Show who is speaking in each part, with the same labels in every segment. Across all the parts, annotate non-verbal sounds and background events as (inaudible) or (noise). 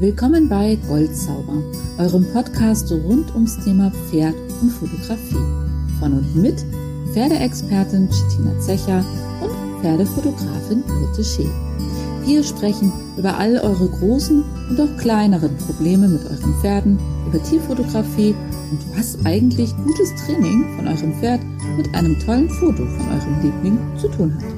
Speaker 1: Willkommen bei Goldzauber, eurem Podcast rund ums Thema Pferd und Fotografie. Von und mit Pferdeexpertin Chitina Zecher und Pferdefotografin Birte Schee. Wir sprechen über all eure großen und auch kleineren Probleme mit euren Pferden, über Tierfotografie und was eigentlich gutes Training von eurem Pferd mit einem tollen Foto von eurem Liebling zu tun hat.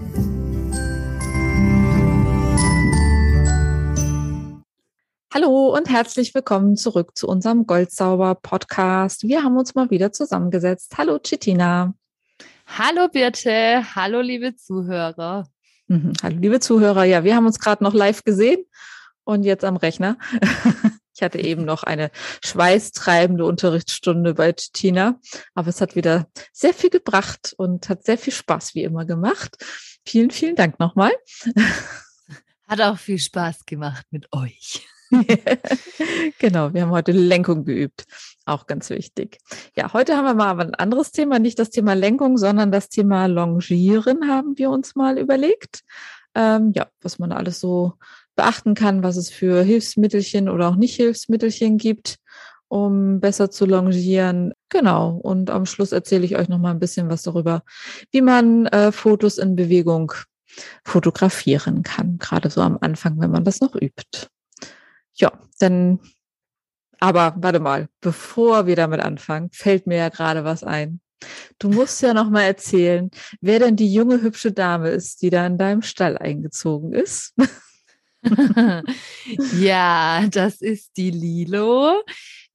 Speaker 1: Hallo und herzlich willkommen zurück zu unserem Goldzauber Podcast. Wir haben uns mal wieder zusammengesetzt. Hallo Chitina.
Speaker 2: Hallo Birte, hallo liebe Zuhörer.
Speaker 1: Mhm. Hallo liebe Zuhörer. Ja, wir haben uns gerade noch live gesehen und jetzt am Rechner. (laughs) Ich hatte eben noch eine schweißtreibende Unterrichtsstunde bei Chitina, aber es hat wieder sehr viel gebracht und hat sehr viel Spaß wie immer gemacht. Vielen, vielen Dank nochmal. (laughs)
Speaker 2: Hat auch viel Spaß gemacht mit euch. (laughs)
Speaker 1: genau, wir haben heute Lenkung geübt. Auch ganz wichtig. Ja, heute haben wir mal ein anderes Thema, nicht das Thema Lenkung, sondern das Thema Longieren haben wir uns mal überlegt. Ähm, ja, was man alles so beachten kann, was es für Hilfsmittelchen oder auch nicht Hilfsmittelchen gibt, um besser zu longieren. Genau. Und am Schluss erzähle ich euch noch mal ein bisschen was darüber, wie man äh, Fotos in Bewegung fotografieren kann. Gerade so am Anfang, wenn man das noch übt. Ja, dann, aber warte mal, bevor wir damit anfangen, fällt mir ja gerade was ein. Du musst ja noch mal erzählen, wer denn die junge hübsche Dame ist, die da in deinem Stall eingezogen ist. (laughs)
Speaker 2: ja, das ist die Lilo.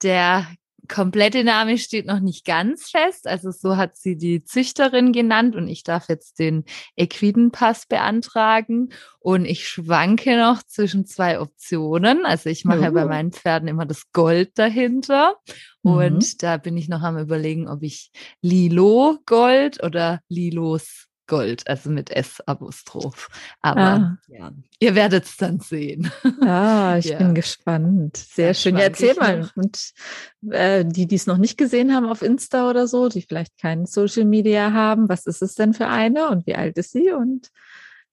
Speaker 2: Der komplette Name steht noch nicht ganz fest. Also so hat sie die Züchterin genannt und ich darf jetzt den Equidenpass beantragen. Und ich schwanke noch zwischen zwei Optionen. Also ich mache oh. ja bei meinen Pferden immer das Gold dahinter. Mhm. Und da bin ich noch am überlegen, ob ich Lilo Gold oder Lilos Gold, also mit S-Apostroph. Aber ah. ja, ihr werdet es dann sehen.
Speaker 1: Ah, (laughs) ich ja. bin gespannt. Sehr schön. Ja, erzähl mal. Noch. Und äh, die, die es noch nicht gesehen haben auf Insta oder so, die vielleicht kein Social Media haben, was ist es denn für eine und wie alt ist sie und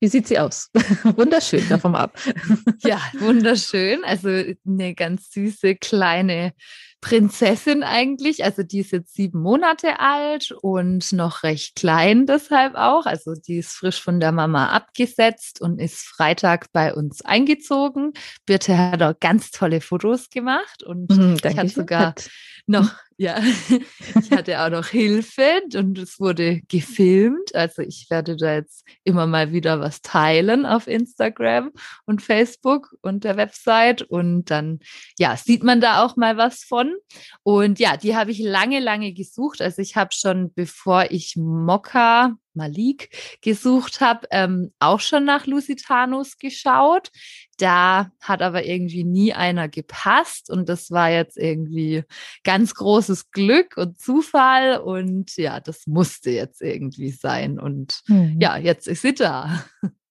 Speaker 1: wie sieht sie aus? (laughs) wunderschön, davon ab. (laughs)
Speaker 2: ja, wunderschön. Also eine ganz süße kleine Prinzessin eigentlich. Also die ist jetzt sieben Monate alt und noch recht klein deshalb auch. Also die ist frisch von der Mama abgesetzt und ist Freitag bei uns eingezogen. Birte hat auch ganz tolle Fotos gemacht und mhm, ich hatte sogar noch ja, (laughs) ich hatte auch noch Hilfe und es wurde gefilmt. Also ich werde da jetzt immer mal wieder was teilen auf Instagram und Facebook und der Website. Und dann, ja, sieht man da auch mal was von. Und ja, die habe ich lange, lange gesucht. Also ich habe schon, bevor ich Mokka Malik gesucht habe, ähm, auch schon nach Lusitanos geschaut. Da hat aber irgendwie nie einer gepasst und das war jetzt irgendwie ganz großes Glück und Zufall und ja, das musste jetzt irgendwie sein und mhm. ja, jetzt ist sie da.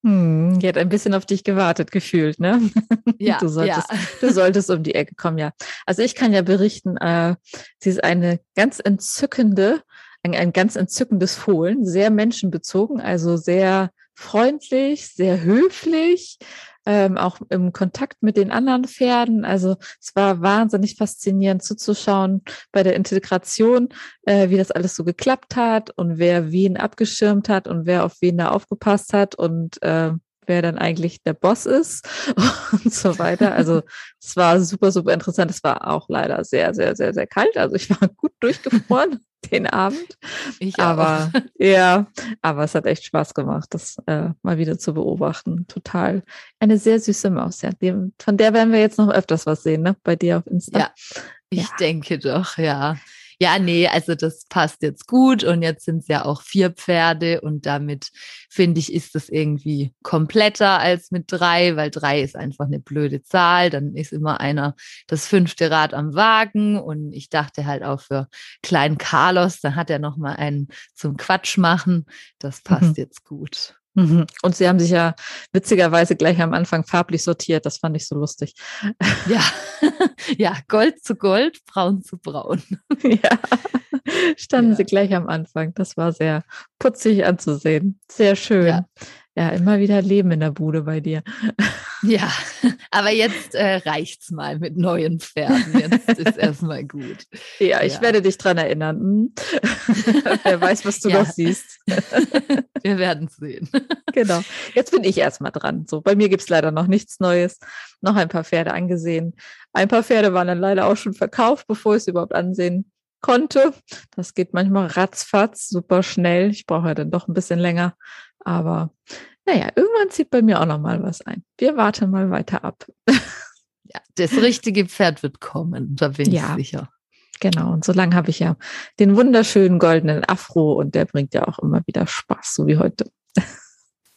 Speaker 1: Hm, die hat ein bisschen auf dich gewartet, gefühlt, ne? (laughs) Ja. Du solltest, ja. du solltest um die Ecke kommen, ja. Also ich kann ja berichten, äh, sie ist eine ganz entzückende ein, ein ganz entzückendes Fohlen, sehr menschenbezogen, also sehr freundlich, sehr höflich, ähm, auch im Kontakt mit den anderen Pferden. Also es war wahnsinnig faszinierend zuzuschauen bei der Integration, äh, wie das alles so geklappt hat und wer wen abgeschirmt hat und wer auf wen da aufgepasst hat und äh, wer dann eigentlich der Boss ist (laughs) und so weiter. Also es war super, super interessant. Es war auch leider sehr, sehr, sehr, sehr kalt. Also ich war gut durchgefroren den Abend. Ich aber auch. (laughs) ja, aber es hat echt Spaß gemacht, das äh, mal wieder zu beobachten. Total. Eine sehr süße Maus. Ja. von der werden wir jetzt noch öfters was sehen, ne? Bei dir auf Insta.
Speaker 2: Ja, ich ja. denke doch, ja. Ja, nee, also das passt jetzt gut und jetzt sind es ja auch vier Pferde und damit finde ich, ist das irgendwie kompletter als mit drei, weil drei ist einfach eine blöde Zahl. Dann ist immer einer das fünfte Rad am Wagen und ich dachte halt auch für kleinen Carlos, da hat er noch mal einen zum Quatsch machen. Das passt mhm. jetzt gut. (laughs)
Speaker 1: Und sie haben sich ja witzigerweise gleich am Anfang farblich sortiert. Das fand ich so lustig. (laughs)
Speaker 2: Ja, (laughs) ja, Gold zu Gold, Braun zu Braun.
Speaker 1: Ja, standen ja. sie gleich am Anfang. Das war sehr putzig anzusehen. Sehr schön. Ja. Ja, immer wieder Leben in der Bude bei dir.
Speaker 2: Ja, (laughs) aber jetzt äh, reicht's mal mit neuen Pferden. Jetzt ist (laughs) erstmal gut.
Speaker 1: Ja, ich ja. werde dich dran erinnern. Hm? (laughs) Wer weiß, was du ja. noch siehst.
Speaker 2: Wir werden sehen.
Speaker 1: Genau. Jetzt bin ich erstmal dran. So, bei mir gibt es leider noch nichts Neues. Noch ein paar Pferde angesehen. Ein paar Pferde waren dann leider auch schon verkauft, bevor ich es überhaupt ansehen konnte. Das geht manchmal ratzfatz, super schnell. Ich brauche ja dann doch ein bisschen länger. Aber naja, irgendwann zieht bei mir auch noch mal was ein. Wir warten mal weiter ab. (laughs)
Speaker 2: Ja, das richtige Pferd wird kommen, da bin ja, ich sicher.
Speaker 1: Genau, und so lange habe ich ja den wunderschönen goldenen Afro und der bringt ja auch immer wieder Spaß, so wie heute. (laughs)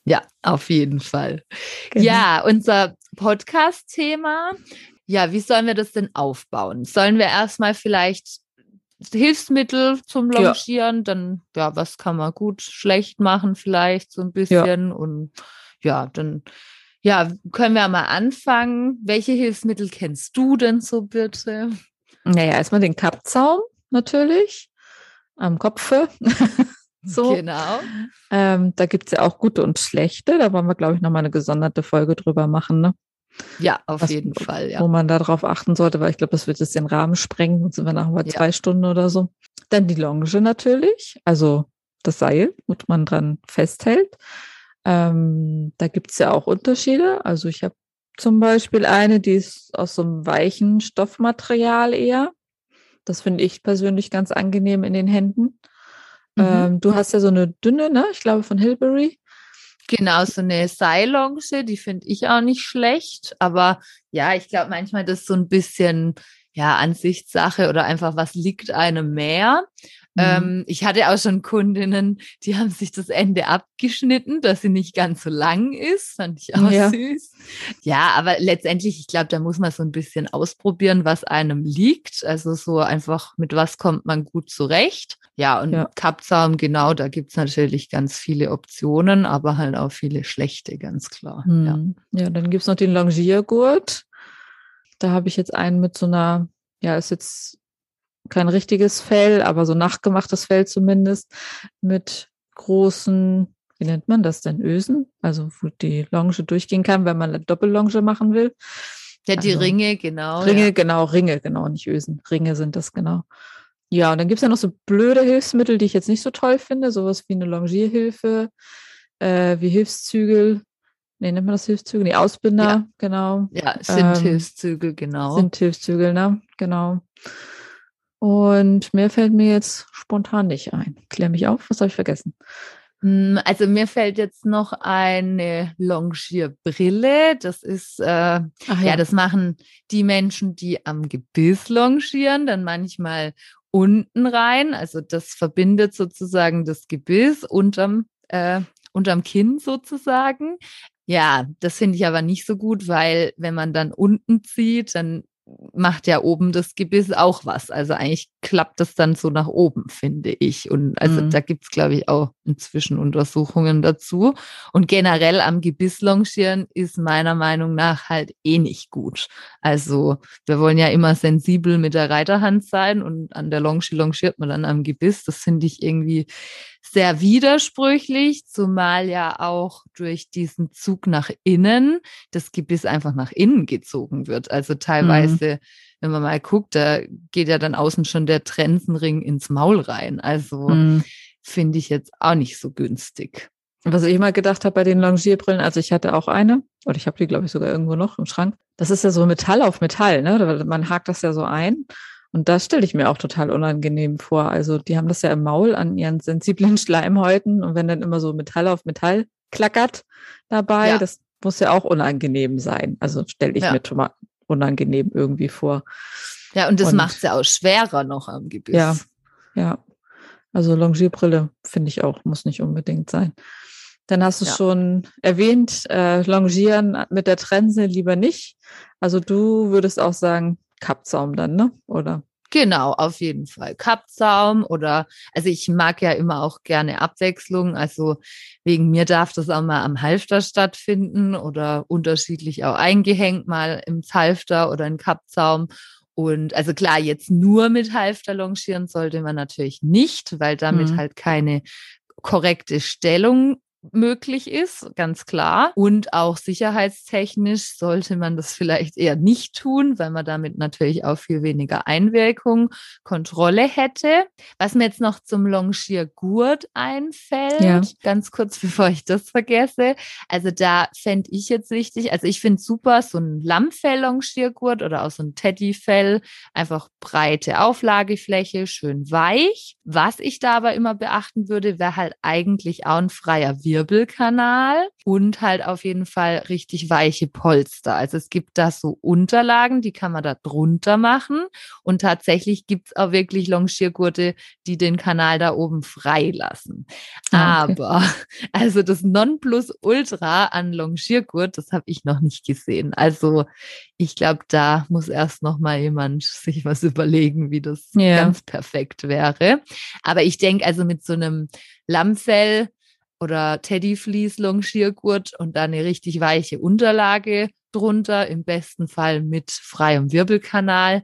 Speaker 2: Ja, auf jeden Fall. Genau. Ja, unser Podcast-Thema. Ja, wie sollen wir das denn aufbauen? Sollen wir erstmal vielleicht Hilfsmittel zum Longieren, ja. dann, ja, was kann man gut, schlecht machen vielleicht so ein bisschen ja. und ja, dann, ja, können wir mal anfangen. Welche Hilfsmittel kennst du denn so bitte?
Speaker 1: Naja, erstmal den Kappzaum natürlich am Kopfe. (laughs) so.
Speaker 2: Genau.
Speaker 1: Ähm, da gibt es ja auch gute und schlechte. Da wollen wir, glaube ich, nochmal eine gesonderte Folge drüber machen. Ne?
Speaker 2: Ja, auf Was, jeden Fall. Ja.
Speaker 1: Wo man darauf achten sollte, weil ich glaube, das wird jetzt den Rahmen sprengen. Und sind wir nachher bei ja. zwei Stunden oder so. Dann die Longe natürlich, also das Seil, wo man dran festhält. Ähm, da gibt es ja auch Unterschiede. Also ich habe zum Beispiel eine, die ist aus so einem weichen Stoffmaterial eher. Das finde ich persönlich ganz angenehm in den Händen. Mhm. Ähm, du hast ja so eine dünne, ne? Ich glaube von Hilberry.
Speaker 2: Genau, so eine Seillonge, die finde ich auch nicht schlecht. Aber ja, ich glaube manchmal das ist so ein bisschen ja, Ansichtssache oder einfach, was liegt einem mehr. Mhm. Ähm, ich hatte auch schon Kundinnen, die haben sich das Ende abgeschnitten, dass sie nicht ganz so lang ist. Fand ich auch ja. süß. Ja, aber letztendlich, ich glaube, da muss man so ein bisschen ausprobieren, was einem liegt. Also so einfach, mit was kommt man gut zurecht. Ja, und ja. Kappzaum, genau, da gibt's natürlich ganz viele Optionen, aber halt auch viele schlechte, ganz klar.
Speaker 1: Mhm. Ja. ja, dann gibt's noch den Longiergurt. Da habe ich jetzt einen mit so einer, ja, ist jetzt kein richtiges Fell, aber so nachgemachtes Fell zumindest, mit großen, wie nennt man das denn, Ösen? Also wo die Longe durchgehen kann, wenn man eine Doppellonge machen will.
Speaker 2: Ja, die also, Ringe, genau.
Speaker 1: Ringe,
Speaker 2: ja.
Speaker 1: genau, Ringe, genau, nicht Ösen. Ringe sind das, genau. Ja, und dann gibt's ja noch so blöde Hilfsmittel, die ich jetzt nicht so toll finde, sowas wie eine Longierhilfe, äh, wie Hilfszügel, Nee, nennt man das Hilfszügel? Nee, Ausbinder, ja. genau.
Speaker 2: Ja, sind ähm, Hilfszügel, genau.
Speaker 1: Sind Hilfszügel, ne? Genau. Und mehr fällt mir jetzt spontan nicht ein. Klär mich auf, was habe ich vergessen?
Speaker 2: Hm, also mir fällt jetzt noch eine Longierbrille. Das ist, äh, ja. ja, das machen die Menschen, die am Gebiss longieren, dann manchmal unten rein. Also das verbindet sozusagen das Gebiss unterm, äh, unterm Kinn sozusagen. Ja, das finde ich aber nicht so gut, weil wenn man dann unten zieht, dann macht ja oben das Gebiss auch was. Also eigentlich klappt das dann so nach oben, finde ich. Und also mhm. da gibt es, glaube ich, auch inzwischen Untersuchungen dazu. Und generell am Gebiss longieren ist meiner Meinung nach halt eh nicht gut. Also wir wollen ja immer sensibel mit der Reiterhand sein und an der Longe longiert man dann am Gebiss. Das finde ich irgendwie sehr widersprüchlich, zumal ja auch durch diesen Zug nach innen das Gebiss einfach nach innen gezogen wird. Also teilweise, mhm. Wenn man mal guckt, da geht ja dann außen schon der Trensenring ins Maul rein. Also mhm. finde ich jetzt auch nicht so günstig.
Speaker 1: Was ich immer gedacht habe bei den Longierbrillen, also ich hatte auch eine, oder ich habe die, glaube ich, sogar irgendwo noch im Schrank. Das ist ja so Metall auf Metall, ne? Man hakt das ja so ein. Und das stelle ich mir auch total unangenehm vor. Also die haben das ja im Maul an ihren sensiblen (laughs) Schleimhäuten und wenn dann immer so Metall auf Metall klackert dabei, ja. das muss ja auch unangenehm sein. Also stelle ich ja. mir unangenehm irgendwie vor.
Speaker 2: Ja, und das macht es ja auch schwerer noch am Gebiss.
Speaker 1: Ja, ja. Also Longierbrille finde ich auch, muss nicht unbedingt sein. Dann hast du ja. schon erwähnt, äh, Longieren mit der Trense lieber nicht. Also du würdest auch sagen, Kappzaum dann, ne? Oder?
Speaker 2: Genau, auf jeden Fall. Kappzaum oder, also ich mag ja immer auch gerne Abwechslung. Also wegen mir darf das auch mal am Halfter stattfinden oder unterschiedlich auch eingehängt, mal im Halfter oder in Kappzaum. Und also klar, jetzt nur mit Halfter longieren sollte man natürlich nicht, weil damit mhm. halt keine korrekte Stellung möglich ist, ganz klar. Und auch sicherheitstechnisch sollte man das vielleicht eher nicht tun, weil man damit natürlich auch viel weniger Einwirkung, Kontrolle hätte. Was mir jetzt noch zum Longiergurt einfällt, ja. ganz kurz (laughs) bevor ich das vergesse. Also da fände ich jetzt wichtig, also ich finde super, so ein Lammfell-Longiergurt oder auch so ein Teddyfell, einfach breite Auflagefläche, schön weich. Was ich da aber immer beachten würde, wäre halt eigentlich auch ein freier Wirbel. Wirbelkanal und halt auf jeden Fall richtig weiche Polster. Also es gibt da so Unterlagen, die kann man da drunter machen und tatsächlich gibt es auch wirklich Longiergurte, die den Kanal da oben freilassen. Ah, okay. Aber (laughs) also das Nonplusultra an Longiergurt, das habe ich noch nicht gesehen. Also ich glaube, da muss erst noch mal jemand sich was überlegen, wie das ja. ganz perfekt wäre. Aber ich denke also mit so einem Lammfell oder Teddyfleece Longiergurt und dann eine richtig weiche Unterlage drunter, im besten Fall mit freiem Wirbelkanal.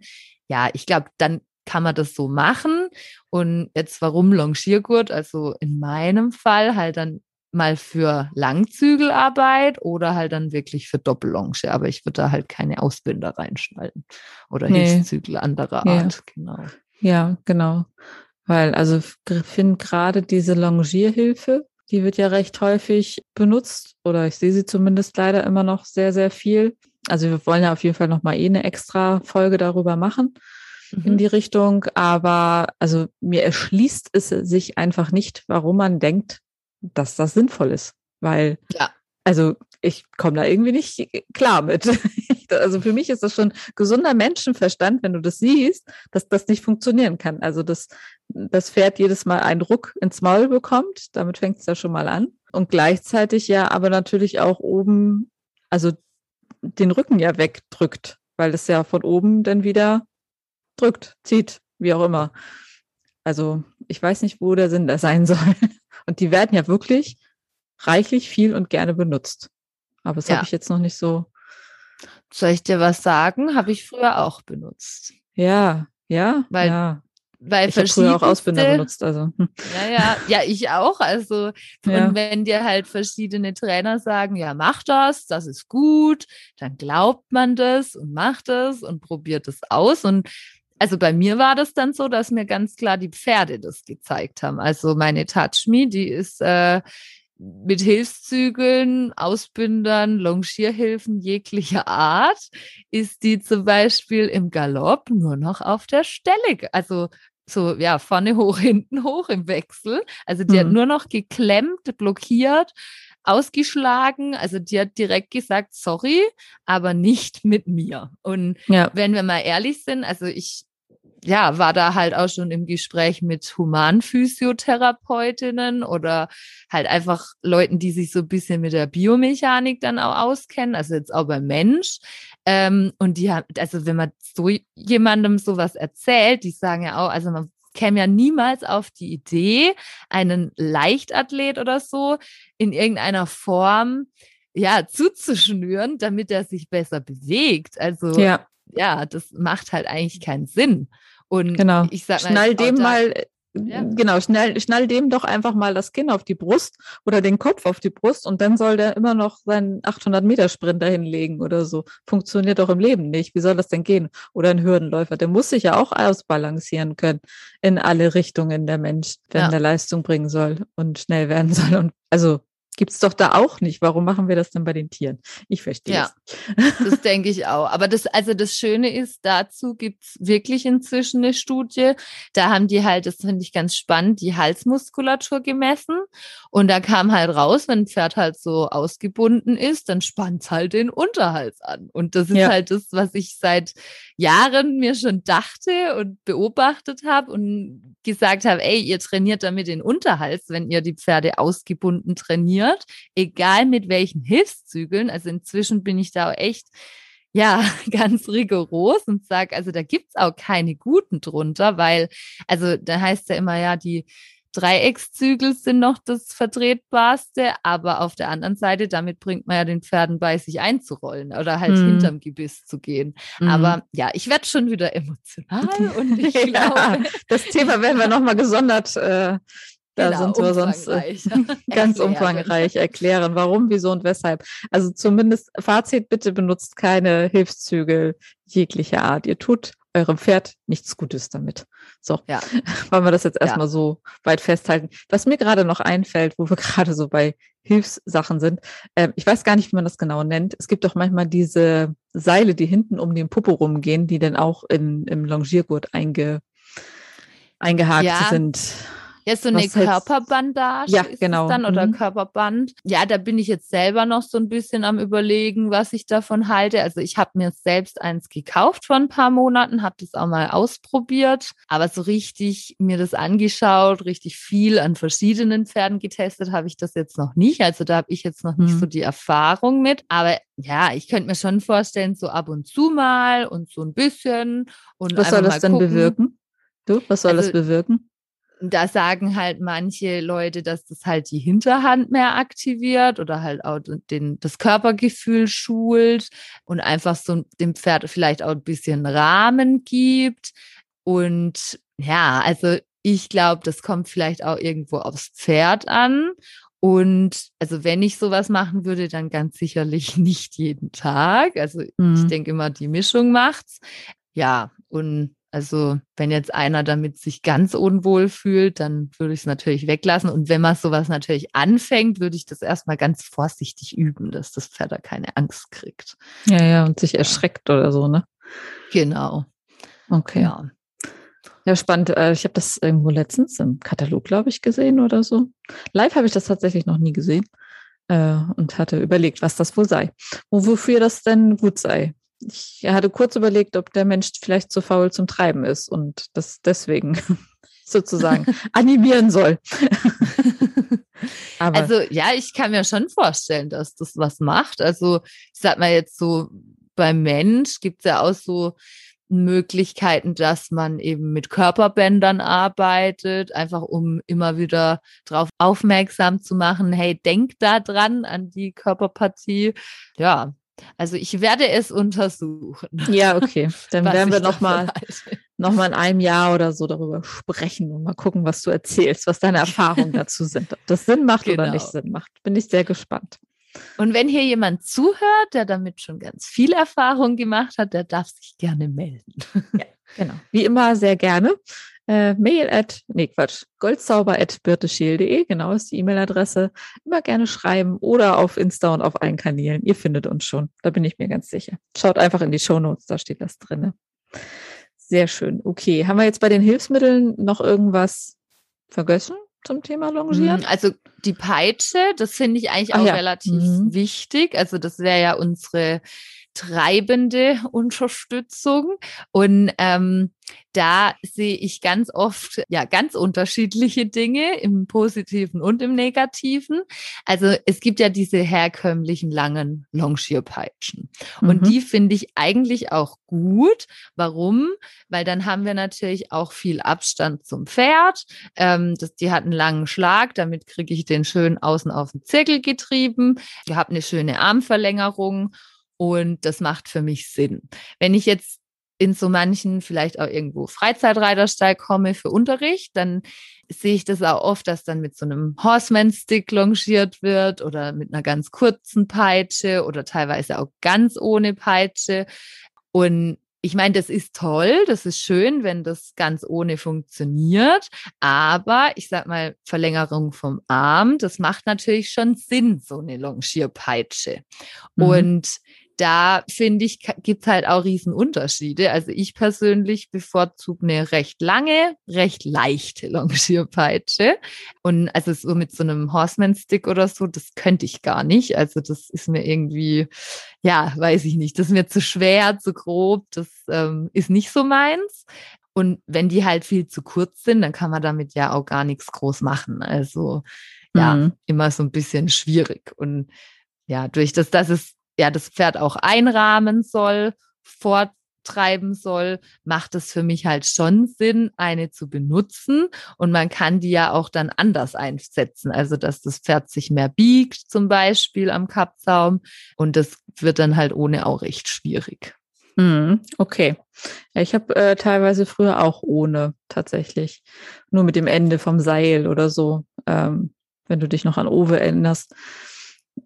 Speaker 2: Ja, ich glaube, dann kann man das so machen. Und jetzt warum Longiergurt? Also in meinem Fall halt dann mal für Langzügelarbeit oder halt dann wirklich für Doppellonge. Aber ich würde da halt keine Ausbinder reinschneiden oder nee. Hilfszügel anderer Art. Ja.
Speaker 1: Genau. Ja, genau. Weil, also ich finde gerade diese Longierhilfe, die wird ja recht häufig benutzt oder ich sehe sie zumindest leider immer noch sehr, sehr viel. Also wir wollen ja auf jeden Fall noch mal eh eine extra Folge darüber machen mhm. in die Richtung. Aber also mir erschließt es sich einfach nicht, warum man denkt, dass das sinnvoll ist. Weil, ja. also ich komme da irgendwie nicht klar mit. (laughs) Also für mich ist das schon gesunder Menschenverstand, wenn du das siehst, dass das nicht funktionieren kann. Also dass das Pferd jedes Mal einen Ruck ins Maul bekommt, damit fängt es ja schon mal an. Und gleichzeitig ja aber natürlich auch oben, also den Rücken ja wegdrückt, weil es ja von oben dann wieder drückt, zieht, wie auch immer. Also ich weiß nicht, wo der Sinn da sein (laughs) soll. Und die werden ja wirklich reichlich viel und gerne benutzt. Aber das ja. habe ich jetzt noch nicht so.
Speaker 2: Soll ich dir was sagen? Habe ich früher auch benutzt.
Speaker 1: Ja, ja,
Speaker 2: weil,
Speaker 1: ja.
Speaker 2: Weil
Speaker 1: ich habe früher auch Ausbinder benutzt, also. (laughs)
Speaker 2: Ja, ja, ja, ich auch. Also, ja. und wenn dir halt verschiedene Trainer sagen, ja, mach das, das ist gut, dann glaubt man das und macht es und probiert es aus. Und also bei mir war das dann so, dass mir ganz klar die Pferde das gezeigt haben. Also meine Touch Me, die ist äh, mit Hilfszügeln, Ausbindern, Longierhilfen jeglicher Art ist die zum Beispiel im Galopp nur noch auf der Stelle, also so ja vorne hoch, (laughs) hinten hoch im Wechsel. Also die mhm. hat nur noch geklemmt, blockiert, ausgeschlagen. Also die hat direkt gesagt, sorry, aber nicht mit mir. Und ja. wenn wir mal ehrlich sind, also ich ja, war da halt auch schon im Gespräch mit Humanphysiotherapeutinnen oder halt einfach Leuten, die sich so ein bisschen mit der Biomechanik dann auch auskennen, also jetzt auch beim Mensch. Ähm, und die haben, also wenn man so jemandem sowas erzählt, die sagen ja auch, also man käme ja niemals auf die Idee, einen Leichtathlet oder so in irgendeiner Form ja zuzuschnüren, damit er sich besser bewegt. Also ja, ja das macht halt eigentlich keinen Sinn. Und
Speaker 1: genau. ich sag mal, schnall dem mal, ja. genau, schnell, schnall dem doch einfach mal das Kinn auf die Brust oder den Kopf auf die Brust und dann soll der immer noch seinen 800 Meter Sprint dahin legen oder so. Funktioniert doch im Leben nicht. Wie soll das denn gehen? Oder ein Hürdenläufer, der muss sich ja auch ausbalancieren können in alle Richtungen der Mensch, wenn ja. der Leistung bringen soll und schnell werden (laughs) soll. Und also Gibt es doch da auch nicht. Warum machen wir das denn bei den Tieren? Ich verstehe
Speaker 2: ja, es. das denke ich auch. Aber das, also das Schöne ist, dazu gibt es wirklich inzwischen eine Studie. Da haben die halt, das finde ich ganz spannend, die Halsmuskulatur gemessen. Und da kam halt raus, wenn ein Pferd halt so ausgebunden ist, dann spannt es halt den Unterhals an. Und das ist ja. halt das, was ich seit Jahren mir schon dachte und beobachtet habe und gesagt habe, ey, ihr trainiert damit den Unterhals, wenn ihr die Pferde ausgebunden trainiert, egal mit welchen Hilfszügeln. Also inzwischen bin ich da echt ja, (laughs) ganz rigoros und sage, also da gibt's auch keine guten drunter, weil, also da heißt ja immer, ja, die Dreieckszügel sind noch das vertretbarste, aber auf der anderen Seite, damit bringt man ja den Pferden bei, sich einzurollen oder halt mm. hinterm Gebiss zu gehen. Mm. Aber ja, ich werde schon wieder emotional und ich (laughs) glaube.
Speaker 1: das Thema werden wir nochmal gesondert äh, Da genau, sind wir sonst äh, (laughs) ganz umfangreich erklären, warum, wieso und weshalb. Also zumindest Fazit, bitte benutzt keine Hilfszügel jeglicher Art. Ihr tut eurem Pferd nichts Gutes damit. So, ja. (laughs) wollen wir das jetzt erstmal ja. so weit festhalten. Was mir gerade noch einfällt, wo wir (laughs) gerade so bei Hilfssachen sind, äh, ich weiß gar nicht, wie man das genau nennt. Es gibt doch manchmal diese Seile, die hinten um den Popo rumgehen, die dann auch in, im Longiergurt einge, eingehakt ja. sind.
Speaker 2: Ja, so eine Körperbandage
Speaker 1: ja, genau.
Speaker 2: dann oder mhm. Körperband. Ja, da bin ich jetzt selber noch so ein bisschen am überlegen, was ich davon halte. Also ich habe mir selbst eins gekauft vor ein paar Monaten, habe das auch mal ausprobiert, aber so richtig mir das angeschaut, richtig viel an verschiedenen Pferden getestet, habe ich das jetzt noch nicht. Also da habe ich jetzt noch nicht mhm. so die Erfahrung mit. Aber ja, ich könnte mir schon vorstellen, so ab und zu mal und so ein bisschen. Und
Speaker 1: was soll das denn gucken. bewirken? Du, was soll also, das bewirken?
Speaker 2: Da sagen halt manche Leute, dass das halt die Hinterhand mehr aktiviert oder halt auch den, das Körpergefühl schult und einfach so dem Pferd vielleicht auch ein bisschen Rahmen gibt. Und ja, also ich glaube, das kommt vielleicht auch irgendwo aufs Pferd an. Und also wenn ich sowas machen würde, dann ganz sicherlich (laughs) nicht jeden Tag. Also mhm. ich denke immer, die Mischung macht's. Ja, und also wenn jetzt einer damit sich ganz unwohl fühlt, dann würde ich es natürlich weglassen. Und wenn man sowas natürlich anfängt, würde ich das erstmal ganz vorsichtig üben, dass das Pferd da keine Angst kriegt.
Speaker 1: Ja, ja, und sich erschreckt oder so, ne?
Speaker 2: Genau.
Speaker 1: Okay. Ja. Ja, spannend. Äh, ich habe das irgendwo letztens im Katalog, glaube ich, gesehen oder so. Live habe ich das tatsächlich noch nie gesehen äh, und hatte überlegt, was das wohl sei. Und wofür das denn gut sei ich hatte kurz überlegt, ob der Mensch vielleicht zu faul zum Treiben ist und das deswegen (laughs) sozusagen (laughs) animieren soll. (laughs)
Speaker 2: also ja, ich kann mir schon vorstellen, dass das was macht. Also ich sag mal jetzt so, beim Mensch gibt es ja auch so Möglichkeiten, dass man eben mit Körperbändern arbeitet, einfach um immer wieder darauf aufmerksam zu machen, hey, denk da dran an die Körperpartie. Ja, also ich werde es untersuchen. (laughs)
Speaker 1: Ja, okay. Dann werden wir nochmal noch mal in einem Jahr oder so darüber sprechen und mal gucken, was du erzählst, was deine Erfahrungen (laughs) dazu sind. Ob das Sinn macht genau. oder nicht Sinn macht. Bin ich sehr gespannt.
Speaker 2: Und wenn hier jemand zuhört, der damit schon ganz viel Erfahrung gemacht hat, der darf sich gerne melden.
Speaker 1: Ja, genau. Wie immer sehr gerne äh, mail at, nee Quatsch, goldzauber at birteschiel.de, genau ist die E-Mail-Adresse. Immer gerne schreiben oder auf Insta und auf allen Kanälen. Ihr findet uns schon, da bin ich mir ganz sicher. Schaut einfach in die Show Notes, da steht das drinne. Sehr schön. Okay, haben wir jetzt bei den Hilfsmitteln noch irgendwas vergessen? zum Thema Longieren?
Speaker 2: Hm, also die Peitsche, das finde ich eigentlich auch ja. relativ mhm. wichtig. Also das wäre ja unsere treibende Unterstützung. Und ähm, da sehe ich ganz oft ja ganz unterschiedliche Dinge im Positiven und im Negativen. Also es gibt ja diese herkömmlichen langen Longierpeitschen mhm. und die finde ich eigentlich auch gut. Warum? Weil dann haben wir natürlich auch viel Abstand zum Pferd. Ähm, das, die hat einen langen Schlag, damit kriege ich den schön außen auf den Zirkel getrieben. Ich habe eine schöne Armverlängerung und das macht für mich Sinn. Wenn ich jetzt in so manchen vielleicht auch irgendwo Freizeitreiterstall komme für Unterricht, dann sehe ich das auch oft, dass dann mit so einem Horseman-Stick longiert wird oder mit einer ganz kurzen Peitsche oder teilweise auch ganz ohne Peitsche. Und ich meine, das ist toll, das ist schön, wenn das ganz ohne funktioniert. Aber ich sag mal, Verlängerung vom Arm, das macht natürlich schon Sinn, so eine Longierpeitsche. Mhm. Und da finde ich, gibt halt auch Riesenunterschiede. Also ich persönlich bevorzuge eine recht lange, recht leichte Longierpeitsche. Und also so mit so einem Horseman-Stick oder so, das könnte ich gar nicht. Also das ist mir irgendwie, ja, weiß ich nicht, das ist mir zu schwer, zu grob, das ähm, ist nicht so meins. Und wenn die halt viel zu kurz sind, dann kann man damit ja auch gar nichts groß machen. Also ja, mhm. immer so ein bisschen schwierig. Und ja, durch das, dass es ja das Pferd auch einrahmen soll, vortreiben soll, macht es für mich halt schon Sinn, eine zu benutzen. Und man kann die ja auch dann anders einsetzen. Also, dass das Pferd sich mehr biegt, zum Beispiel am Kappzaum. Und das wird dann halt ohne auch recht schwierig.
Speaker 1: Mhm, okay. Ich habe äh, teilweise früher auch ohne tatsächlich. Nur mit dem Ende vom Seil oder so. Ähm, wenn du dich noch an Owe erinnerst.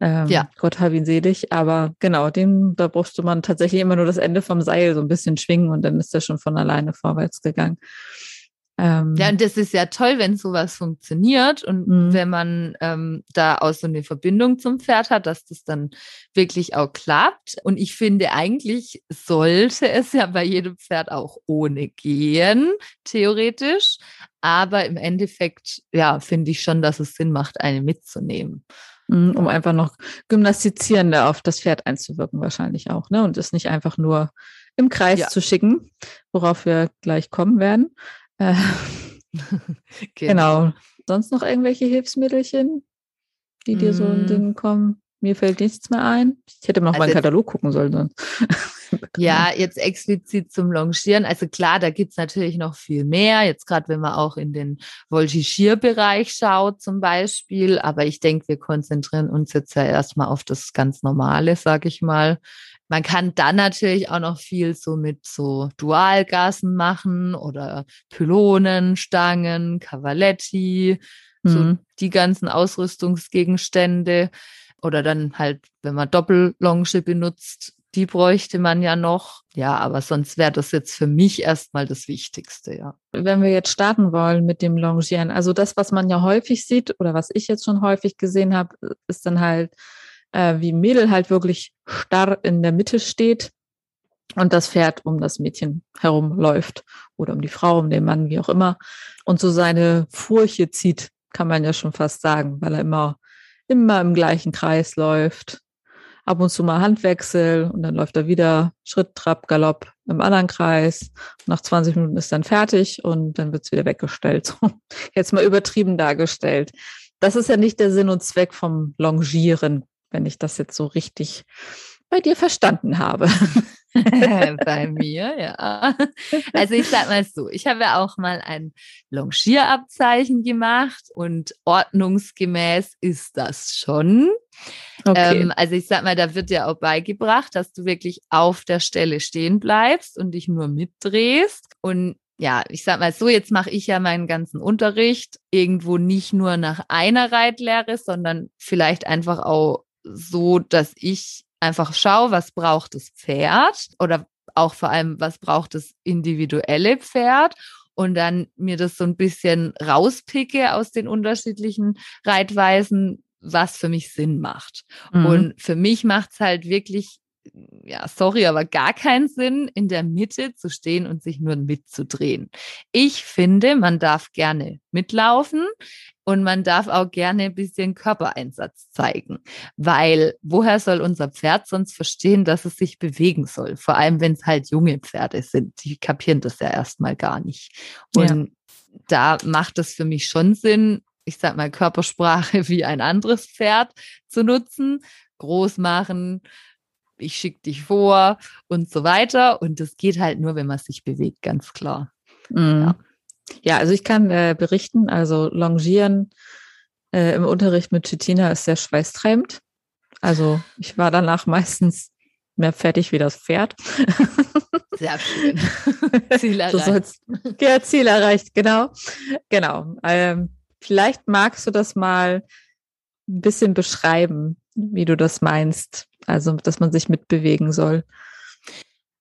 Speaker 1: Ähm, ja. Gott hab ihn selig. Aber genau, dem, da brauchst man tatsächlich immer nur das Ende vom Seil so ein bisschen schwingen und dann ist er schon von alleine vorwärts gegangen.
Speaker 2: Ähm, ja, und das ist ja toll, wenn sowas funktioniert und mhm. wenn man ähm, da auch so eine Verbindung zum Pferd hat, dass das dann wirklich auch klappt. Und ich finde, eigentlich sollte es ja bei jedem Pferd auch ohne gehen, theoretisch. Aber im Endeffekt, ja, finde ich schon, dass es Sinn macht, eine mitzunehmen.
Speaker 1: Mhm, um einfach noch gymnastizierender auf das Pferd einzuwirken, wahrscheinlich auch, ne? Und es nicht einfach nur im Kreis ja. zu schicken, worauf wir gleich kommen werden. Äh, (laughs) genau. genau. Sonst noch irgendwelche Hilfsmittelchen, die dir mm. so in mm. den kommen? Mir fällt nichts mehr ein. Ich hätte mal noch also meinen Katalog gucken sollen. (laughs)
Speaker 2: ja, jetzt explizit zum Longieren. Also klar, da gibt es natürlich noch viel mehr. Jetzt gerade, wenn man auch in den Voltigierbereich schaut zum Beispiel. Aber ich denke, wir konzentrieren uns jetzt ja erstmal auf das ganz Normale, sag ich mal. Man kann dann natürlich auch noch viel so mit so Dualgassen machen oder Pylonen, Stangen, Cavaletti, mhm. so die ganzen Ausrüstungsgegenstände. Oder dann halt, wenn man Doppellonge benutzt, die bräuchte man ja noch. Ja, aber sonst wäre das jetzt für mich erstmal das Wichtigste, ja.
Speaker 1: Wenn wir jetzt starten wollen mit dem Longieren, also das, was man ja häufig sieht oder was ich jetzt schon häufig gesehen habe, ist dann halt äh, wie Mädel halt wirklich starr in der Mitte steht und das Pferd um das Mädchen herumläuft oder um die Frau, um den Mann, wie auch immer, und so seine Furche zieht, kann man ja schon fast sagen, weil er immer, immer im gleichen Kreis läuft. Ab und zu mal Handwechsel und dann läuft er wieder Schritt, Trab, Galopp im anderen Kreis. Nach 20 Minuten ist dann fertig und dann wird's wieder weggestellt. (laughs) Jetzt mal übertrieben dargestellt. Das ist ja nicht der Sinn und Zweck vom Longieren wenn ich das jetzt so richtig bei dir verstanden habe. (laughs) (laughs)
Speaker 2: bei mir, ja. Also ich sag mal so, ich habe ja auch mal ein Longierabzeichen gemacht und ordnungsgemäß ist das schon. Okay. Ähm, also ich sag mal, da wird dir auch beigebracht, dass du wirklich auf der Stelle stehen bleibst und dich nur mitdrehst. Und ja, ich sag mal so, jetzt mache ich ja meinen ganzen Unterricht irgendwo nicht nur nach einer Reitlehre, sondern vielleicht einfach auch so, dass ich einfach schaue, was braucht das Pferd oder auch vor allem, was braucht das individuelle Pferd und dann mir das so ein bisschen rauspicke aus den unterschiedlichen Reitweisen, was für mich Sinn macht. Mhm. Und für mich macht es halt wirklich ja, sorry, aber gar keinen Sinn, in der Mitte zu stehen und sich nur mitzudrehen. Ich finde, man darf gerne mitlaufen und man darf auch gerne ein bisschen Körpereinsatz zeigen, weil woher soll unser Pferd sonst verstehen, dass es sich bewegen soll? Vor allem, wenn es halt junge Pferde sind, die kapieren das ja erstmal gar nicht. Und ja. da macht es für mich schon Sinn, ich sag mal, Körpersprache (laughs) wie ein anderes Pferd zu nutzen, groß machen, ich schicke dich vor und so weiter. Und das geht halt nur, wenn man sich bewegt, ganz klar.
Speaker 1: Mhm. Ja. ja. also ich kann äh, berichten, also Longieren äh, im Unterricht mit Chitina ist sehr schweißtreibend. Also ich war danach (laughs) meistens mehr fertig wie das Pferd.
Speaker 2: Sehr schön. (laughs) Ziel erreicht.
Speaker 1: ja, Ziel erreicht, genau. Genau. Ähm, vielleicht magst du das mal ein bisschen beschreiben, wie du das meinst. Also, dass man sich mitbewegen soll.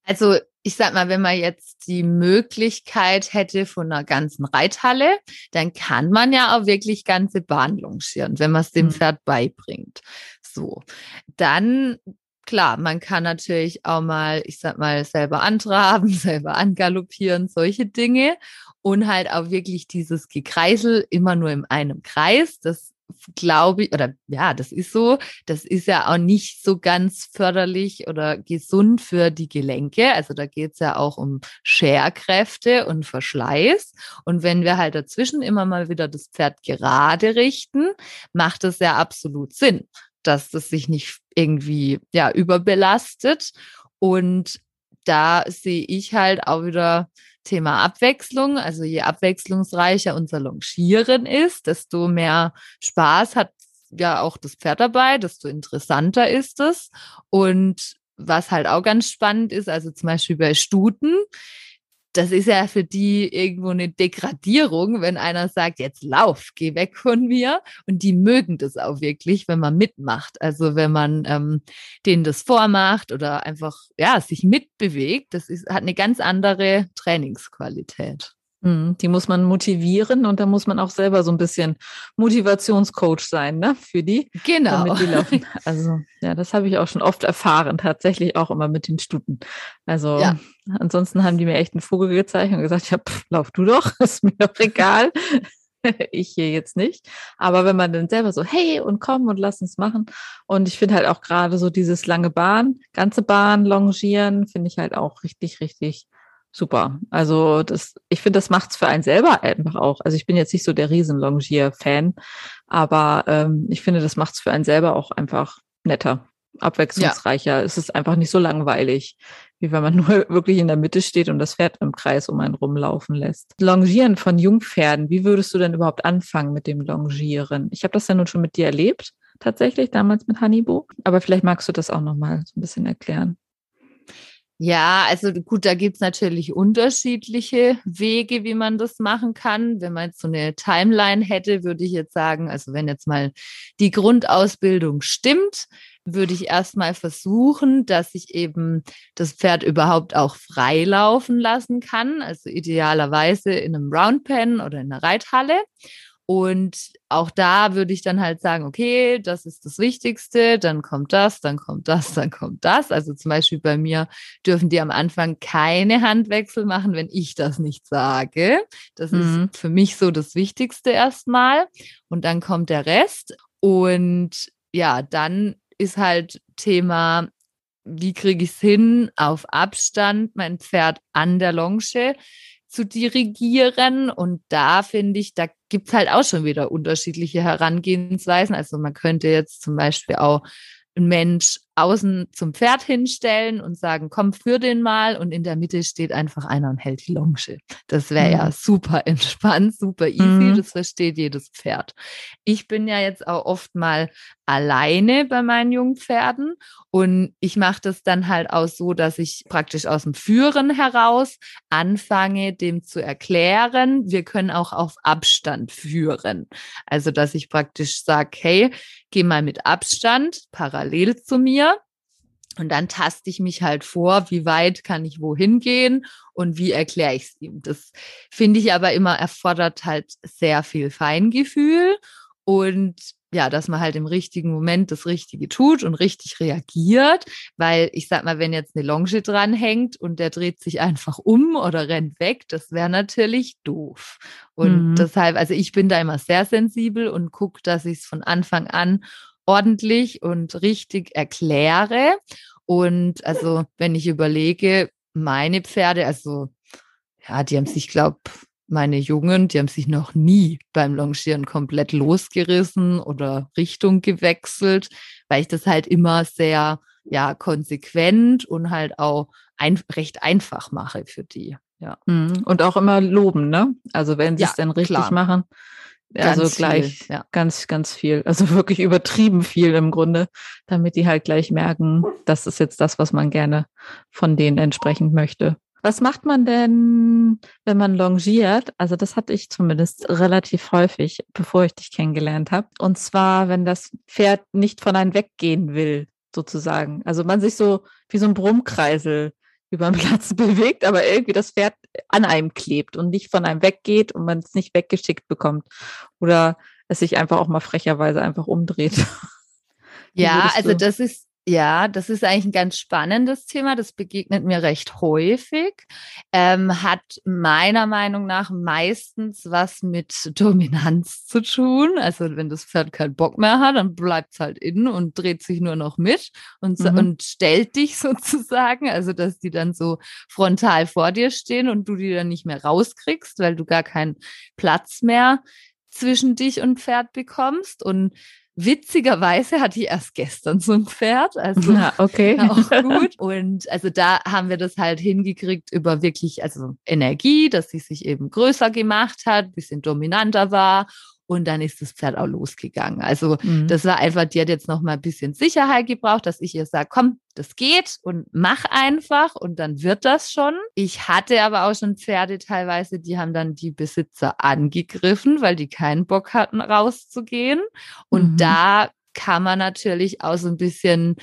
Speaker 2: Also, ich sag mal, wenn man jetzt die Möglichkeit hätte von einer ganzen Reithalle, dann kann man ja auch wirklich ganze Bahn longieren, wenn man es dem mhm. Pferd beibringt. So. Dann klar, man kann natürlich auch mal, ich sag mal, selber antraben, (laughs) selber angaloppieren, solche Dinge. Und halt auch wirklich dieses Gekreisel immer nur in einem Kreis. Das glaube ich, oder ja, das ist so, das ist ja auch nicht so ganz förderlich oder gesund für die Gelenke. Also da geht es ja auch um Scherkräfte und Verschleiß. Und wenn wir halt dazwischen immer mal wieder das Pferd gerade richten, macht es ja absolut Sinn, dass das sich nicht irgendwie ja überbelastet. Und da sehe ich halt auch wieder Thema Abwechslung. Also je abwechslungsreicher unser Longieren ist, desto mehr Spaß hat ja auch das Pferd dabei, desto interessanter ist es. Und was halt auch ganz spannend ist, also zum Beispiel bei Stuten, das ist ja für die irgendwo eine Degradierung, wenn einer sagt, jetzt lauf, geh weg von mir. Und die mögen das auch wirklich, wenn man mitmacht. Also wenn man ähm, denen das vormacht oder einfach ja sich mitbewegt, das ist, hat eine ganz andere Trainingsqualität.
Speaker 1: Mhm, die muss man motivieren und da muss man auch selber so ein bisschen Motivationscoach sein, ne, für die.
Speaker 2: Genau.
Speaker 1: Damit die laufen. Also, ja, das habe ich auch schon oft erfahren, tatsächlich auch immer mit den Stuten. Also, ja. ansonsten haben die mir echt einen Vogel gezeigt und gesagt, ja, pff, lauf du doch, (laughs) ist mir doch egal. ich hier jetzt nicht. Aber wenn man dann selber so, hey, und komm und lass uns machen. Und ich finde halt auch gerade so dieses lange Bahn, ganze Bahn, Longieren, finde ich halt auch richtig, richtig super. Also das, ich finde, das macht's für einen selber einfach auch. Also ich bin jetzt nicht so der Riesen-Longier-Fan, aber ähm, ich finde, das macht's für einen selber auch einfach netter, abwechslungsreicher. Ja. Es ist einfach nicht so langweilig, wie wenn man (laughs) nur wirklich in der Mitte steht und das Pferd im Kreis um einen rumlaufen lässt. Longieren von Jungpferden, wie würdest du denn überhaupt anfangen mit dem Longieren? Ich habe das ja nun schon mit dir erlebt, tatsächlich, damals mit Hannibal. Aber vielleicht magst du das auch nochmal so ein bisschen erklären.
Speaker 2: Ja, also gut, da gibt's natürlich unterschiedliche Wege, wie man das machen kann. Wenn man jetzt so eine Timeline hätte, würde ich jetzt sagen, also wenn jetzt mal die Grundausbildung stimmt, würde ich erstmal versuchen, dass ich eben das Pferd überhaupt auch frei laufen lassen kann. Also idealerweise in einem Roundpen oder in einer Reithalle. Und auch da würde ich dann halt sagen, okay, das ist das Wichtigste, dann kommt das, dann kommt das, (laughs) dann kommt das. Also zum Beispiel bei mir dürfen die am Anfang keine Handwechsel machen, wenn ich das nicht sage. Das mhm. ist für mich so das Wichtigste erstmal. Und dann kommt der Rest. Und ja, dann ist halt Thema, wie kriege ich es hin, auf Abstand mein Pferd an der Longe zu dirigieren. Und da finde ich, da gibt's halt auch schon wieder unterschiedliche Herangehensweisen. Also man könnte jetzt zum Beispiel auch ein Mensch außen zum Pferd hinstellen und sagen, komm, führ den mal. Und in der Mitte steht einfach einer und hält die Longe. Das wäre mhm. ja super entspannt, super easy. Mhm. Das versteht jedes Pferd. Ich bin ja jetzt auch oft mal alleine bei meinen Jungpferden und ich mache das dann halt auch so, dass ich praktisch aus dem Führen heraus anfange, dem zu erklären, wir können auch auf Abstand führen. Also, dass ich praktisch sage, hey, geh mal mit Abstand parallel zu mir und dann taste ich mich halt vor, wie weit kann ich wohin gehen und wie erkläre ich es ihm. Das finde ich aber immer erfordert halt sehr viel Feingefühl und ja, dass man halt im richtigen Moment das Richtige tut und richtig reagiert, weil ich sag mal, wenn jetzt eine Longe dranhängt und der dreht sich einfach um oder rennt weg, das wäre natürlich doof. Und mhm. deshalb, also ich bin da immer sehr sensibel und gucke, dass ich es von Anfang an ordentlich und richtig erkläre. Und also, wenn ich überlege, meine Pferde, also ja, die haben sich, glaube meine Jungen, die haben sich noch nie beim Longieren komplett losgerissen oder Richtung gewechselt, weil ich das halt immer sehr, ja, konsequent und halt auch ein, recht einfach mache für die. Ja.
Speaker 1: Mhm. Und auch immer loben, ne? Also wenn sie es dann richtig klar. machen. Also gleich viel, ja. ganz, ganz viel. Also wirklich übertrieben viel im Grunde, damit die halt gleich merken, das ist jetzt das, was man gerne von denen entsprechend möchte. Was macht man denn, wenn man longiert? Also das hatte ich zumindest relativ häufig, bevor ich dich kennengelernt habe. Und zwar, wenn das Pferd nicht von einem weggehen will, sozusagen. Also man sich so wie so ein Brummkreisel über den Platz (laughs) bewegt, aber irgendwie das Pferd an einem klebt und nicht von einem weggeht und man es nicht weggeschickt bekommt. Oder es sich einfach auch mal frecherweise einfach umdreht. (laughs)
Speaker 2: Ja, also das ist, ja, das ist eigentlich ein ganz spannendes Thema. Das begegnet mir recht häufig. Ähm, hat meiner Meinung nach meistens was mit Dominanz zu tun. Also wenn das Pferd keinen Bock mehr hat, dann bleibt es halt innen und dreht sich nur noch mit und, mhm. und stellt dich (laughs) sozusagen. Also dass die dann so frontal vor dir stehen und du die dann nicht mehr rauskriegst, weil du gar keinen Platz mehr zwischen dich und Pferd bekommst. Und Witzigerweise hatte ich erst gestern so ein Pferd, also
Speaker 1: ja, okay.
Speaker 2: auch gut. (laughs) Und also da haben wir das halt hingekriegt über wirklich, also Energie, dass sie sich eben größer gemacht hat, bisschen dominanter war und dann ist das Pferd auch losgegangen. Also mhm. das war einfach, die hat jetzt noch mal ein bisschen Sicherheit gebraucht, dass ich ihr sage, komm, das geht und mach einfach und dann wird das schon. Ich hatte aber auch schon Pferde teilweise, die haben dann die Besitzer angegriffen, weil die keinen Bock hatten, rauszugehen. Und mhm. da kann man natürlich auch so ein bisschen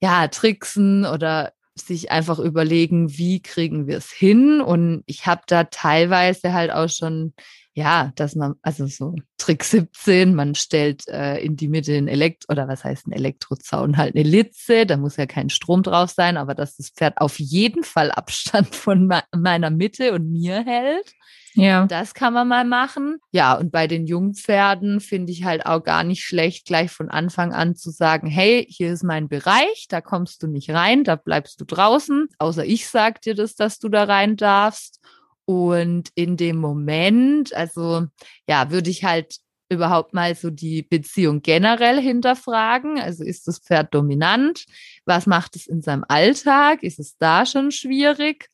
Speaker 2: ja, tricksen oder sich einfach überlegen, wie kriegen wir es hin. Und ich habe da teilweise halt auch schon, ja, dass man, also so Trick 17, man stellt äh, in die Mitte ein Elektro, oder was heißt ein Elektrozaun, halt eine Litze, da muss ja kein Strom drauf sein, aber dass das Pferd auf jeden Fall Abstand von meiner Mitte und mir hält. Ja. Das kann man mal machen. Ja, und bei den Jungpferden finde ich halt auch gar nicht schlecht, gleich von Anfang an zu sagen, hey, hier ist mein Bereich, da kommst du nicht rein, da bleibst du draußen. Außer ich sag dir das, dass du da rein darfst. Und in dem Moment, also ja, würde ich halt überhaupt mal so die Beziehung generell hinterfragen. Also ist das Pferd dominant? Was macht es in seinem Alltag? Ist es da schon schwierig?